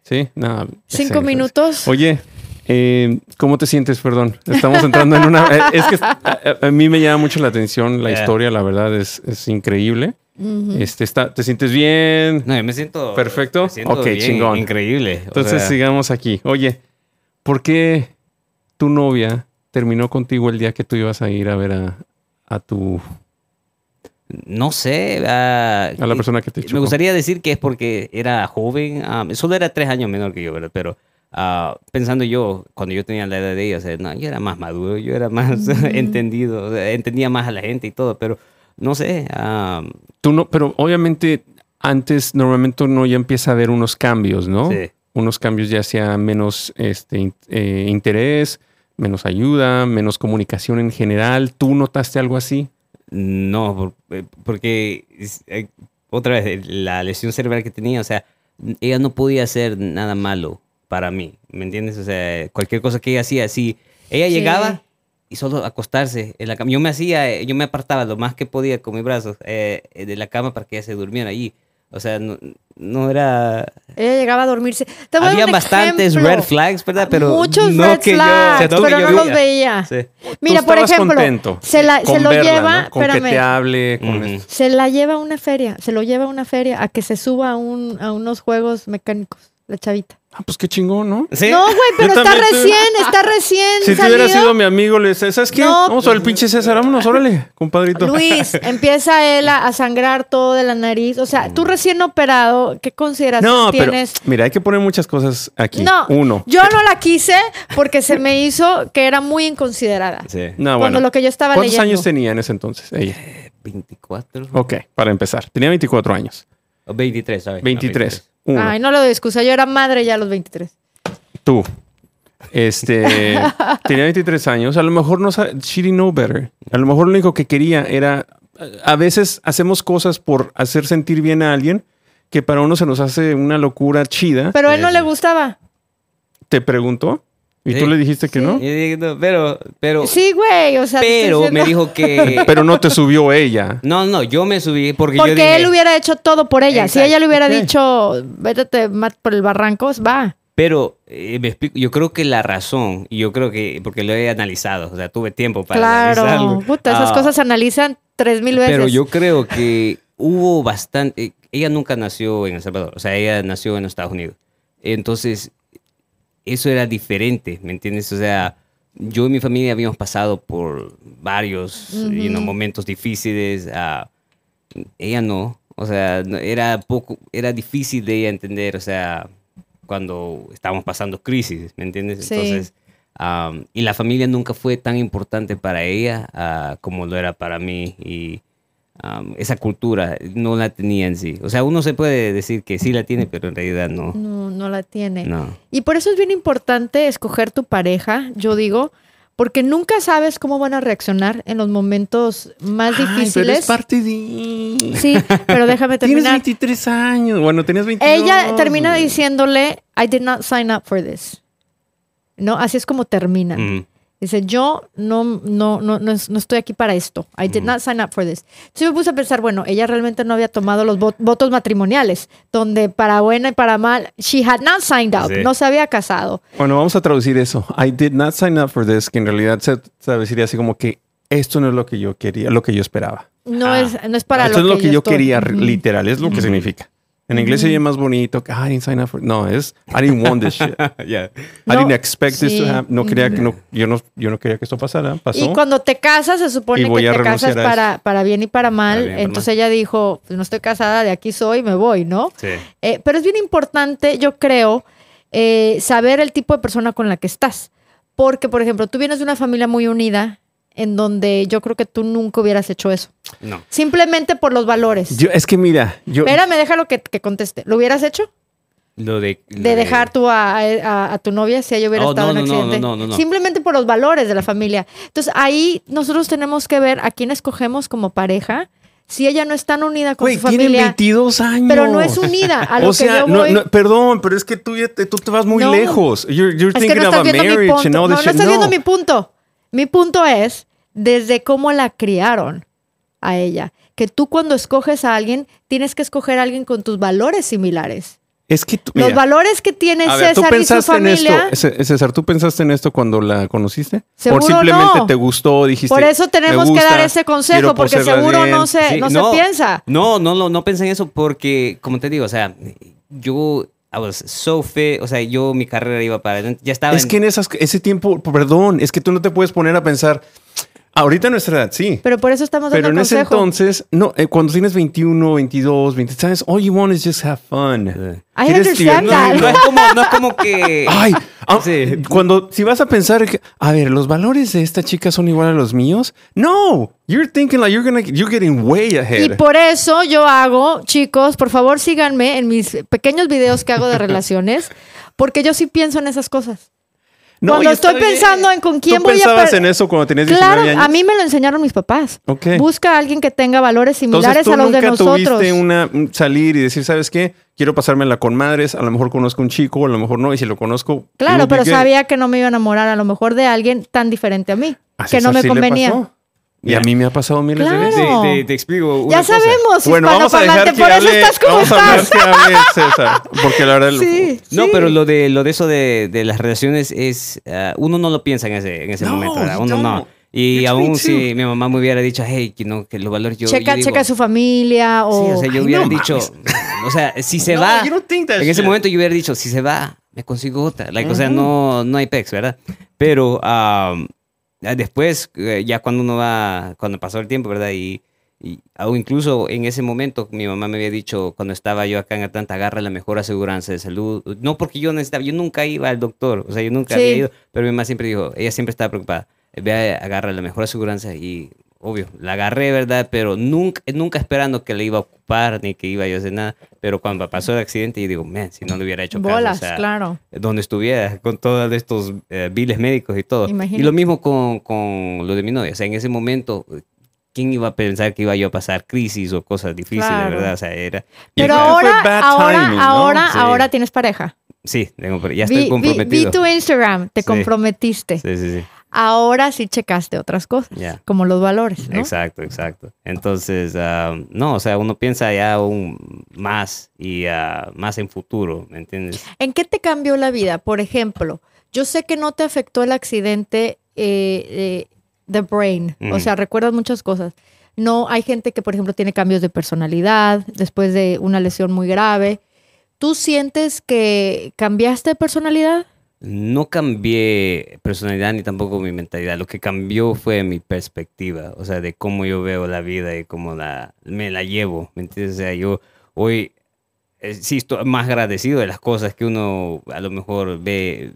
[SPEAKER 3] ¿Sí? Nada.
[SPEAKER 1] Cinco
[SPEAKER 3] excelente.
[SPEAKER 1] minutos.
[SPEAKER 3] Oye, eh, ¿cómo te sientes? Perdón. Estamos entrando en una. eh, es que a, a- a mí me llama mucho la atención la
[SPEAKER 2] Yeah.
[SPEAKER 3] historia, la verdad, es, es increíble.
[SPEAKER 1] Ujú.
[SPEAKER 3] Este, está, ¿Te sientes bien?
[SPEAKER 2] No, yo me siento...
[SPEAKER 3] Perfecto.
[SPEAKER 2] me siento
[SPEAKER 3] Ok,
[SPEAKER 2] bien,
[SPEAKER 3] chingón.
[SPEAKER 2] Increíble. O
[SPEAKER 3] Entonces
[SPEAKER 2] sea,
[SPEAKER 3] sigamos aquí. Oye, ¿por qué tu novia terminó contigo el día que tú ibas a ir a ver a, a tu
[SPEAKER 2] No sé.
[SPEAKER 3] a la persona que te
[SPEAKER 2] Me
[SPEAKER 3] chocó?
[SPEAKER 2] gustaría decir que es porque era joven, ah, solo era tres años menor que yo, ¿verdad? Pero ah, pensando yo, cuando yo tenía la edad de ella, o sea, no, yo era más maduro, yo era más entendido, o sea, entendía más a la gente y todo, pero no sé.
[SPEAKER 3] Tú no, pero obviamente antes normalmente uno ya empieza a ver unos cambios, ¿no?
[SPEAKER 2] Sí.
[SPEAKER 3] Unos cambios ya sea menos este, eh, interés, menos ayuda, menos comunicación en general. ¿Tú notaste algo así?
[SPEAKER 2] No, eh, porque eh, otra vez, la lesión cerebral que tenía, o sea, ella no podía hacer nada malo para mí, ¿me entiendes? O sea, cualquier cosa que ella hacía, si ella
[SPEAKER 1] Sí.
[SPEAKER 2] llegaba y solo acostarse en la cama, yo me hacía, eh, yo me apartaba lo más que podía con mis brazos eh, eh, de la cama para que ella se durmiera allí. O sea, no, no era...
[SPEAKER 1] Ella llegaba a dormirse. Te voy
[SPEAKER 2] Había bastantes
[SPEAKER 1] ejemplo.
[SPEAKER 2] red flags, ¿verdad? Pero
[SPEAKER 1] Muchos
[SPEAKER 2] no
[SPEAKER 1] red
[SPEAKER 2] que yo-
[SPEAKER 1] flags,
[SPEAKER 2] o sea, no que
[SPEAKER 1] pero
[SPEAKER 2] yo
[SPEAKER 1] no los
[SPEAKER 2] veía. Sí.
[SPEAKER 1] Mira, por ejemplo,
[SPEAKER 3] contento
[SPEAKER 1] se, la,
[SPEAKER 3] con
[SPEAKER 1] se lo
[SPEAKER 3] verla,
[SPEAKER 1] lleva,
[SPEAKER 3] ¿no? Con que
[SPEAKER 1] espérame,
[SPEAKER 3] te hable, con
[SPEAKER 2] Ujú.
[SPEAKER 3] esto.
[SPEAKER 1] se la lleva a una feria, se lo lleva a una feria a que se suba a, un, a unos juegos mecánicos, la chavita.
[SPEAKER 3] Ah, pues qué chingón, ¿no?
[SPEAKER 2] ¿Sí?
[SPEAKER 1] No, güey, pero está
[SPEAKER 3] te-
[SPEAKER 1] recién, está recién
[SPEAKER 3] Si tú
[SPEAKER 1] salido.
[SPEAKER 3] hubieras sido mi amigo, le decía, ¿sabes qué?
[SPEAKER 1] No,
[SPEAKER 3] Vamos al pinche César, vámonos, órale, compadrito.
[SPEAKER 1] Luis, empieza él a, a sangrar todo de la nariz. O sea, tú recién operado, ¿qué consideración
[SPEAKER 3] No, pero
[SPEAKER 1] tienes?
[SPEAKER 3] mira, hay que poner muchas cosas aquí.
[SPEAKER 1] No,
[SPEAKER 3] Uno.
[SPEAKER 1] yo no la quise porque se me hizo que era muy inconsiderada.
[SPEAKER 2] Sí.
[SPEAKER 3] No,
[SPEAKER 1] Cuando
[SPEAKER 3] bueno.
[SPEAKER 1] lo que yo estaba
[SPEAKER 3] ¿Cuántos
[SPEAKER 1] leyendo.
[SPEAKER 3] años tenía en ese entonces ella?
[SPEAKER 2] 24
[SPEAKER 3] Ok, para empezar. Tenía 24 años.
[SPEAKER 2] O 23, ¿sabes?
[SPEAKER 3] 23. Uno.
[SPEAKER 1] Ay, no lo doy excusa, yo era madre ya a los 23.
[SPEAKER 3] Tú. Este. tenía 23 años. A lo mejor no sabe. She didn't know better. A lo mejor lo único que quería era. A veces hacemos cosas por hacer sentir bien a alguien que para uno se nos hace una locura chida.
[SPEAKER 1] Pero a él no le gustaba.
[SPEAKER 3] Te preguntó y
[SPEAKER 2] Sí.
[SPEAKER 3] tú le dijiste que
[SPEAKER 1] Sí.
[SPEAKER 3] no.
[SPEAKER 2] Y yo dije, no, pero, pero,
[SPEAKER 1] Sí, güey, o sea,
[SPEAKER 2] pero me dijo que...
[SPEAKER 3] Pero no te subió ella.
[SPEAKER 2] No, no, yo me subí porque, yo
[SPEAKER 1] Porque
[SPEAKER 2] dije...
[SPEAKER 1] él hubiera hecho todo por ella. Si ella le hubiera
[SPEAKER 3] Ok.
[SPEAKER 1] dicho, vete Matt, por el barranco, va.
[SPEAKER 2] Pero eh, me explico, yo creo que la razón, y yo creo que, porque lo he analizado, o sea, tuve tiempo para
[SPEAKER 1] Claro.
[SPEAKER 2] analizarlo.
[SPEAKER 1] Puta, esas
[SPEAKER 2] Ah,
[SPEAKER 1] cosas se analizan tres mil veces.
[SPEAKER 2] Pero yo creo que hubo bastante. Ella nunca nació en El Salvador, o sea, ella nació en los Estados Unidos. Entonces, eso era diferente, ¿me entiendes? O sea, yo y mi familia habíamos pasado por varios you know, momentos difíciles. ah, ella no, o sea, era poco, era difícil de ella entender, o sea, cuando estábamos pasando crisis, ¿me entiendes?
[SPEAKER 1] Sí.
[SPEAKER 2] Entonces, am, y la familia nunca fue tan importante para ella ah, como lo era para mí y esa cultura no la tenía en sí. O sea, uno se puede decir que sí la tiene, pero en realidad no.
[SPEAKER 1] No, no la tiene.
[SPEAKER 2] No.
[SPEAKER 1] Y por eso es bien importante escoger tu pareja, yo digo, porque nunca sabes cómo van a reaccionar en los momentos más
[SPEAKER 3] Ay, pero
[SPEAKER 1] difíciles.
[SPEAKER 3] es parte de.
[SPEAKER 1] Sí, pero déjame
[SPEAKER 3] Tienes
[SPEAKER 1] terminar.
[SPEAKER 3] 23 años. Bueno, tenías 22.
[SPEAKER 1] Ella termina diciéndole, I did not sign up for this. ¿No? Así es como terminan.
[SPEAKER 2] Mm.
[SPEAKER 1] Dice, yo no, no, no, no, es- no estoy aquí para esto. I did not sign up for this. Entonces me puse a pensar, bueno, ella realmente no había tomado los vo- votos matrimoniales, donde para buena y para mal, she had not signed up,
[SPEAKER 2] Sí.
[SPEAKER 1] no se había casado.
[SPEAKER 3] Bueno, vamos a traducir eso. I did not sign up for this, que en realidad se traduciría así como que esto no es lo que yo quería, lo que yo esperaba.
[SPEAKER 1] No,
[SPEAKER 2] Ah.
[SPEAKER 1] es, no es para
[SPEAKER 3] esto
[SPEAKER 1] lo
[SPEAKER 3] es lo que, yo quería, literal, es lo que significa. En inglés se oye más bonito que I didn't sign up for No, es I didn't want this shit. I
[SPEAKER 1] No,
[SPEAKER 3] didn't expect this to happen. No quería que no, yo no, yo no quería que esto pasara. Pasó.
[SPEAKER 1] Y cuando te casas, se supone que te casas para, para bien y para mal.
[SPEAKER 2] Bien
[SPEAKER 1] Entonces ella dijo, pues no estoy casada, de aquí soy, me voy, ¿no?
[SPEAKER 2] Sí.
[SPEAKER 1] Eh, pero es bien importante, yo creo, eh, saber el tipo de persona con la que estás. Porque, por ejemplo, tú vienes de una familia muy unida, en donde yo creo que tú nunca hubieras hecho eso.
[SPEAKER 2] No.
[SPEAKER 1] Simplemente por los valores.
[SPEAKER 3] Yo- es que mira, yo.
[SPEAKER 1] Espérame, déjalo que, que conteste. ¿Lo hubieras hecho?
[SPEAKER 2] Lo de, lo
[SPEAKER 1] De dejar tú a, a- a tu novia si ella hubiera
[SPEAKER 2] Oh,
[SPEAKER 1] estado
[SPEAKER 2] no,
[SPEAKER 1] en
[SPEAKER 2] no,
[SPEAKER 1] accidente.
[SPEAKER 2] no, no, no.
[SPEAKER 1] Simplemente por los valores de la familia. Entonces ahí nosotros tenemos que ver a quién escogemos como pareja. Si ella no es tan unida con
[SPEAKER 3] Güey,
[SPEAKER 1] su familia.
[SPEAKER 3] 22 años.
[SPEAKER 1] Pero no es unida. A lo
[SPEAKER 3] o
[SPEAKER 1] que
[SPEAKER 3] sea,
[SPEAKER 1] yo
[SPEAKER 3] no-
[SPEAKER 1] voy-
[SPEAKER 3] perdón, pero es que tú, ya te, tú te vas muy lejos. You're, you're
[SPEAKER 1] Es que
[SPEAKER 3] thinking
[SPEAKER 1] no estás
[SPEAKER 3] a
[SPEAKER 1] viendo mi
[SPEAKER 3] marriage
[SPEAKER 1] punto. No, no estás viendo mi punto. Mi punto es desde cómo la criaron a ella. Que tú cuando escoges a alguien, tienes que escoger a alguien con tus valores similares.
[SPEAKER 3] Es que tú,
[SPEAKER 1] Los valores que tiene
[SPEAKER 3] ver, ¿tú
[SPEAKER 1] César y su
[SPEAKER 3] pensaste en
[SPEAKER 1] familia.
[SPEAKER 3] esto? C- César, ¿tú pensaste en esto cuando la conociste?
[SPEAKER 1] Seguro
[SPEAKER 3] ¿O simplemente
[SPEAKER 1] no.
[SPEAKER 3] te gustó, dijiste?
[SPEAKER 1] Por eso tenemos
[SPEAKER 3] "Me
[SPEAKER 1] que dar ese consejo, porque seguro
[SPEAKER 3] bien"?
[SPEAKER 1] no se,
[SPEAKER 2] Sí,
[SPEAKER 1] no se piensa.
[SPEAKER 2] No, no, no, no pensé en eso porque, como te digo, o sea, yo I was so fit, o sea, yo mi carrera iba para ya estaba
[SPEAKER 3] Es que en esas, ese tiempo, perdón, es que tú no te puedes poner a pensar, Ahorita a nuestra edad, sí.
[SPEAKER 1] Pero por eso estamos dando
[SPEAKER 3] Pero en ese
[SPEAKER 1] consejo.
[SPEAKER 3] entonces, no, eh, cuando tienes 21, 22, 20, ¿sabes? All you want is just have fun.
[SPEAKER 1] I
[SPEAKER 3] ¿Quieres
[SPEAKER 1] understand that.
[SPEAKER 2] No es como, no es como que...
[SPEAKER 3] Ay, ah,
[SPEAKER 2] Sí.
[SPEAKER 3] cuando si vas a pensar que, a ver, los valores de esta chica son igual a los míos. No, you're thinking like you're gonna you're getting way ahead.
[SPEAKER 1] Y por eso yo hago, chicos, por favor síganme en mis pequeños videos que hago de relaciones, porque yo sí pienso en esas cosas.
[SPEAKER 3] No,
[SPEAKER 1] cuando estoy
[SPEAKER 3] bien.
[SPEAKER 1] pensando en con quién
[SPEAKER 3] ¿Tú
[SPEAKER 1] voy a
[SPEAKER 3] pensabas en eso cuando tenías 19
[SPEAKER 1] Claro,
[SPEAKER 3] años?
[SPEAKER 1] a mí me lo enseñaron mis papás. Busca a alguien que tenga valores
[SPEAKER 3] Entonces
[SPEAKER 1] similares
[SPEAKER 3] tú
[SPEAKER 1] a los de nosotros.
[SPEAKER 3] tuviste una un salir y decir, ¿sabes qué? Quiero pasármela con madres, a lo mejor conozco un chico, a lo mejor no, y si lo conozco.
[SPEAKER 1] Claro, pero sabía que no me iba a enamorar a lo mejor de alguien tan diferente a mí,
[SPEAKER 3] A
[SPEAKER 1] que no me
[SPEAKER 3] le
[SPEAKER 1] convenía.
[SPEAKER 3] pasó. Y a mí me ha pasado miles
[SPEAKER 1] Claro.
[SPEAKER 3] de veces.
[SPEAKER 2] Te, te- te explico una
[SPEAKER 1] Ya
[SPEAKER 2] cosa.
[SPEAKER 1] sabemos,
[SPEAKER 3] Bueno, vamos a dejar que
[SPEAKER 1] por eso
[SPEAKER 3] hable,
[SPEAKER 1] estás como
[SPEAKER 3] vamos a dejar
[SPEAKER 1] estás.
[SPEAKER 3] que hable César, porque la verdad
[SPEAKER 1] Sí,
[SPEAKER 2] No,
[SPEAKER 1] sí.
[SPEAKER 2] pero lo de, lo de eso de, de las relaciones es... ah, uno no lo piensa en ese, en ese
[SPEAKER 3] No,
[SPEAKER 2] momento, ¿verdad?
[SPEAKER 3] you
[SPEAKER 2] Uno no. Y
[SPEAKER 3] It's
[SPEAKER 2] aún
[SPEAKER 3] too.
[SPEAKER 2] si mi mamá me hubiera dicho, hey, que, no, que los valores yo...
[SPEAKER 1] checa,
[SPEAKER 2] yo digo,
[SPEAKER 1] checa su familia o...
[SPEAKER 2] Sí, o sea, yo
[SPEAKER 3] Ay,
[SPEAKER 2] hubiera
[SPEAKER 3] no
[SPEAKER 2] dicho...
[SPEAKER 3] mames.
[SPEAKER 2] O sea, si se
[SPEAKER 3] No,
[SPEAKER 2] va...
[SPEAKER 3] you don't think that
[SPEAKER 2] En ese momento yo hubiera dicho, si se va, me consigo otra. Like, O sea, no, no hay pex, ¿verdad? Pero um, después, eh, ya cuando uno va, cuando pasó el tiempo, ¿verdad? Y, y o incluso en ese momento, mi mamá me había dicho, cuando estaba yo acá en Atlanta, agarra la mejor aseguranza de salud. No porque yo necesitaba, yo nunca iba al doctor, o sea, yo nunca
[SPEAKER 1] Sí.
[SPEAKER 2] había ido, pero mi mamá siempre dijo, ella siempre estaba preocupada, ve, agarra la mejor aseguranza y... Obvio, la agarré, ¿verdad? Pero nunca, nunca esperando que la iba a ocupar ni que iba yo a hacer nada. Pero cuando pasó el accidente, yo digo, man, si no le hubiera hecho caso, o
[SPEAKER 1] Bolas,
[SPEAKER 2] sea,
[SPEAKER 1] claro.
[SPEAKER 2] donde estuviera, con todos estos eh, biles médicos y todo.
[SPEAKER 1] Imagínate.
[SPEAKER 2] Y lo mismo con, con lo de mi novia. O sea, en ese momento, ¿quién iba a pensar que iba yo a pasar crisis o cosas difíciles,
[SPEAKER 1] Claro.
[SPEAKER 2] verdad? O sea, era...
[SPEAKER 1] Pero ahora, ahora,
[SPEAKER 3] timing, ¿no?
[SPEAKER 1] ahora,
[SPEAKER 2] Sí.
[SPEAKER 1] ahora tienes pareja.
[SPEAKER 2] Sí, tengo, ya
[SPEAKER 1] Vi-
[SPEAKER 2] estoy
[SPEAKER 1] vi-
[SPEAKER 2] comprometido.
[SPEAKER 1] Vi, tu Instagram, te
[SPEAKER 2] Sí.
[SPEAKER 1] comprometiste.
[SPEAKER 2] Sí, sí, sí.
[SPEAKER 1] Ahora sí checaste otras cosas, como los valores, ¿no?
[SPEAKER 2] Exacto, exacto. Entonces, ah, no, o sea, uno piensa ya aún más y ah, más en futuro, ¿me entiendes?
[SPEAKER 1] ¿En qué te cambió la vida? Por ejemplo, yo sé que no te afectó el accidente eh, eh, brain, o sea, recuerdas muchas cosas. No, hay gente que, por ejemplo, tiene cambios de personalidad después de una lesión muy grave. ¿Tú sientes que cambiaste de personalidad?
[SPEAKER 2] No cambié personalidad ni tampoco mi mentalidad. Lo que cambió fue mi perspectiva, o sea, de cómo yo veo la vida y cómo la, me la llevo. ¿Me entiendes? O sea, yo hoy eh, sí estoy más agradecido de las cosas que uno a lo mejor ve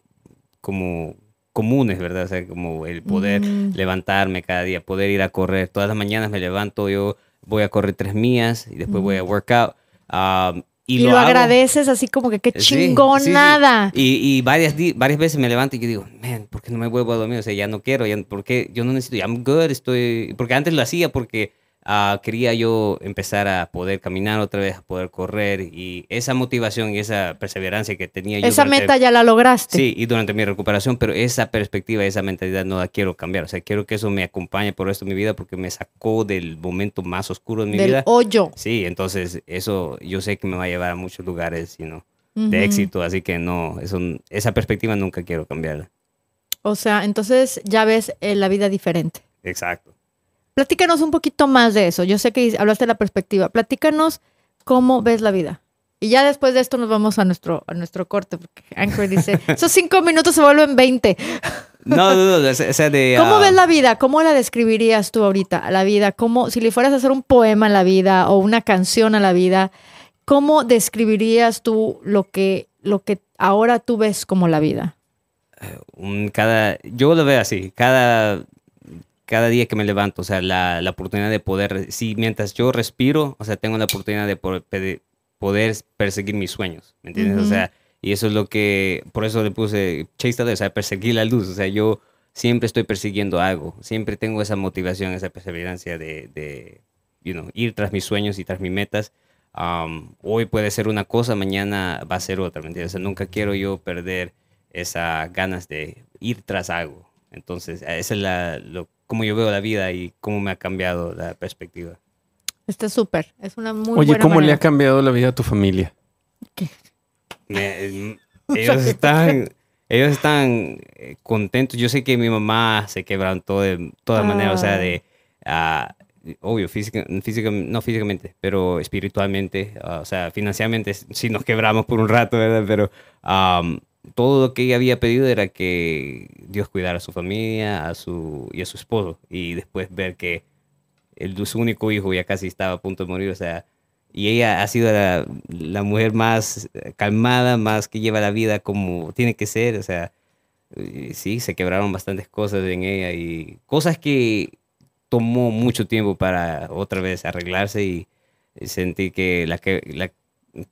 [SPEAKER 2] como comunes, ¿verdad? O sea, como el poder
[SPEAKER 1] Mm.
[SPEAKER 2] levantarme cada día, poder ir a correr. Todas las mañanas me levanto, yo voy a correr tres mías y después voy a workout. um, y,
[SPEAKER 1] Y, lo, agradeces así como que qué
[SPEAKER 2] Sí, sí, sí.
[SPEAKER 1] chingonada.
[SPEAKER 2] Y, y varias, varias veces me levanto y yo digo, man, ¿por qué no me vuelvo a dormir? O sea, ya no quiero, ya, ¿por qué? Yo no necesito, I'm good, estoy... Porque antes lo hacía porque ah, quería yo empezar a poder caminar otra vez, a poder correr y esa motivación y esa perseverancia que tenía yo.
[SPEAKER 1] Esa
[SPEAKER 2] durante-
[SPEAKER 1] meta ya la lograste.
[SPEAKER 2] Sí, y durante mi recuperación, pero esa perspectiva, esa mentalidad no la quiero cambiar. O sea, quiero que eso me acompañe por el resto de mi vida porque me sacó del momento más oscuro de mi
[SPEAKER 1] del
[SPEAKER 2] vida.
[SPEAKER 1] hoyo.
[SPEAKER 2] Sí, entonces eso yo sé que me va a llevar a muchos lugares, you know, de éxito, así que no, eso, esa perspectiva nunca quiero cambiarla.
[SPEAKER 1] O sea, entonces ya ves eh, la vida diferente.
[SPEAKER 2] Exacto.
[SPEAKER 1] Platícanos un poquito más de eso. Yo sé que hablaste de la perspectiva. Platícanos cómo ves la vida. Y ya después de esto nos vamos a nuestro, a nuestro corte, porque Anchor dice, esos cinco minutos se vuelven 20.
[SPEAKER 2] No, no, no, o sea, o sea, de...
[SPEAKER 1] ¿Cómo
[SPEAKER 2] ah,
[SPEAKER 1] ves la vida? ¿Cómo la describirías tú ahorita, a la vida? ¿Cómo, si le fueras a hacer un poema a la vida o una canción a la vida, ¿cómo describirías tú lo que, lo que ahora tú ves como la vida?
[SPEAKER 2] un- cada, yo lo veo así, cada, cada día que me levanto, o sea, la, la oportunidad de poder, si mientras yo respiro, o sea, tengo la oportunidad de poder, poder perseguir mis sueños, ¿me entiendes? O
[SPEAKER 1] Ujú.
[SPEAKER 2] sea, y eso es lo que, por eso le puse Chase o sea, perseguir la luz, o sea, yo siempre estoy persiguiendo algo, siempre tengo esa motivación, esa perseverancia de, de you know, ir tras mis sueños y tras mis metas. Um, hoy puede ser una cosa, mañana va a ser otra, ¿me entiendes? O sea, nunca quiero yo perder esas ganas de ir tras algo. Entonces, esa es la, lo, como yo veo la vida y cómo me ha cambiado la perspectiva.
[SPEAKER 1] Está súper. Es una muy
[SPEAKER 3] Oye,
[SPEAKER 1] buena
[SPEAKER 3] ¿cómo le
[SPEAKER 1] manera.
[SPEAKER 3] ha cambiado la vida a tu familia?
[SPEAKER 2] Me- ellos están, ellos están eh, contentos. Yo sé que mi mamá se quebrantó de todas maneras, o sea,
[SPEAKER 1] Ah.
[SPEAKER 2] de, ah, obvio, física, física- no físicamente, pero espiritualmente, ah, o sea, financieramente sí nos quebramos por un rato, ¿verdad? Pero am, todo lo que ella había pedido era que Dios cuidara a su familia a su, y a su esposo. Y después ver que el, su único hijo ya casi estaba a punto de morir, o sea, y ella ha sido la, la, mujer más calmada, más que lleva la vida como tiene que ser, o sea, sí, se quebraron bastantes cosas en ella y cosas que tomó mucho tiempo para otra vez arreglarse y sentí que la, que, la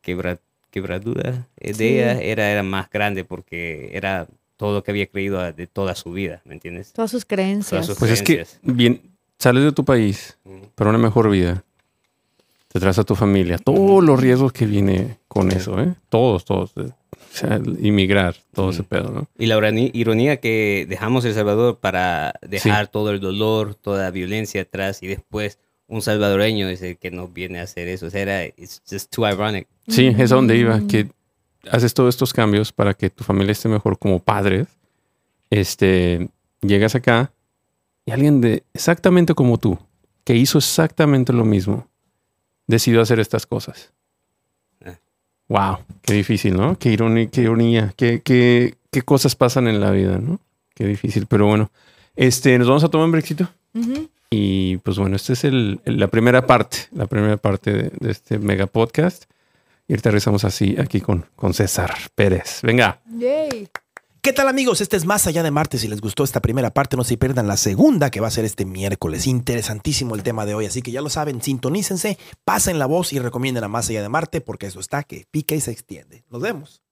[SPEAKER 2] quebra, quebradura de ella era, era más grande porque era todo lo que había creído de toda su vida, ¿me entiendes?
[SPEAKER 1] Todas sus creencias.
[SPEAKER 3] pues es que bien, sales de tu país para una mejor vida. Te traes a tu familia. Todos los riesgos que viene con eso, ¿eh? Todos, todos. O sea, inmigrar, todo ese pedo, ¿no?
[SPEAKER 2] Y la ironía que dejamos El Salvador para dejar todo el dolor, toda la violencia atrás y después un salvadoreño es el que nos viene a hacer eso. O sea, era, it's just too ironic.
[SPEAKER 3] Sí, es a donde iba, que haces todos estos cambios para que tu familia esté mejor como padres. Este, llegas acá y alguien de exactamente como tú, que hizo exactamente lo mismo, decidió hacer estas cosas. Wow, eh. qué difícil, ¿no? Qué ironía, qué ironía, qué, qué, qué, cosas pasan en la vida, ¿no? Qué difícil, pero bueno. Este, nos vamos a tomar un brexito. Y pues bueno, esta es el, la primera parte, la primera parte de, este mega podcast. Y ahorita regresamos así aquí con, con César Pérez. Venga.
[SPEAKER 4] Yay. ¿Qué tal amigos? Este es Más Allá de Marte. Si les gustó esta primera parte, no se pierdan la segunda que va a ser este miércoles. Interesantísimo el tema de hoy, así que ya lo saben, sintonícense, pasen la voz y recomienden a Más Allá de Marte porque eso está que pica y se extiende. Nos vemos.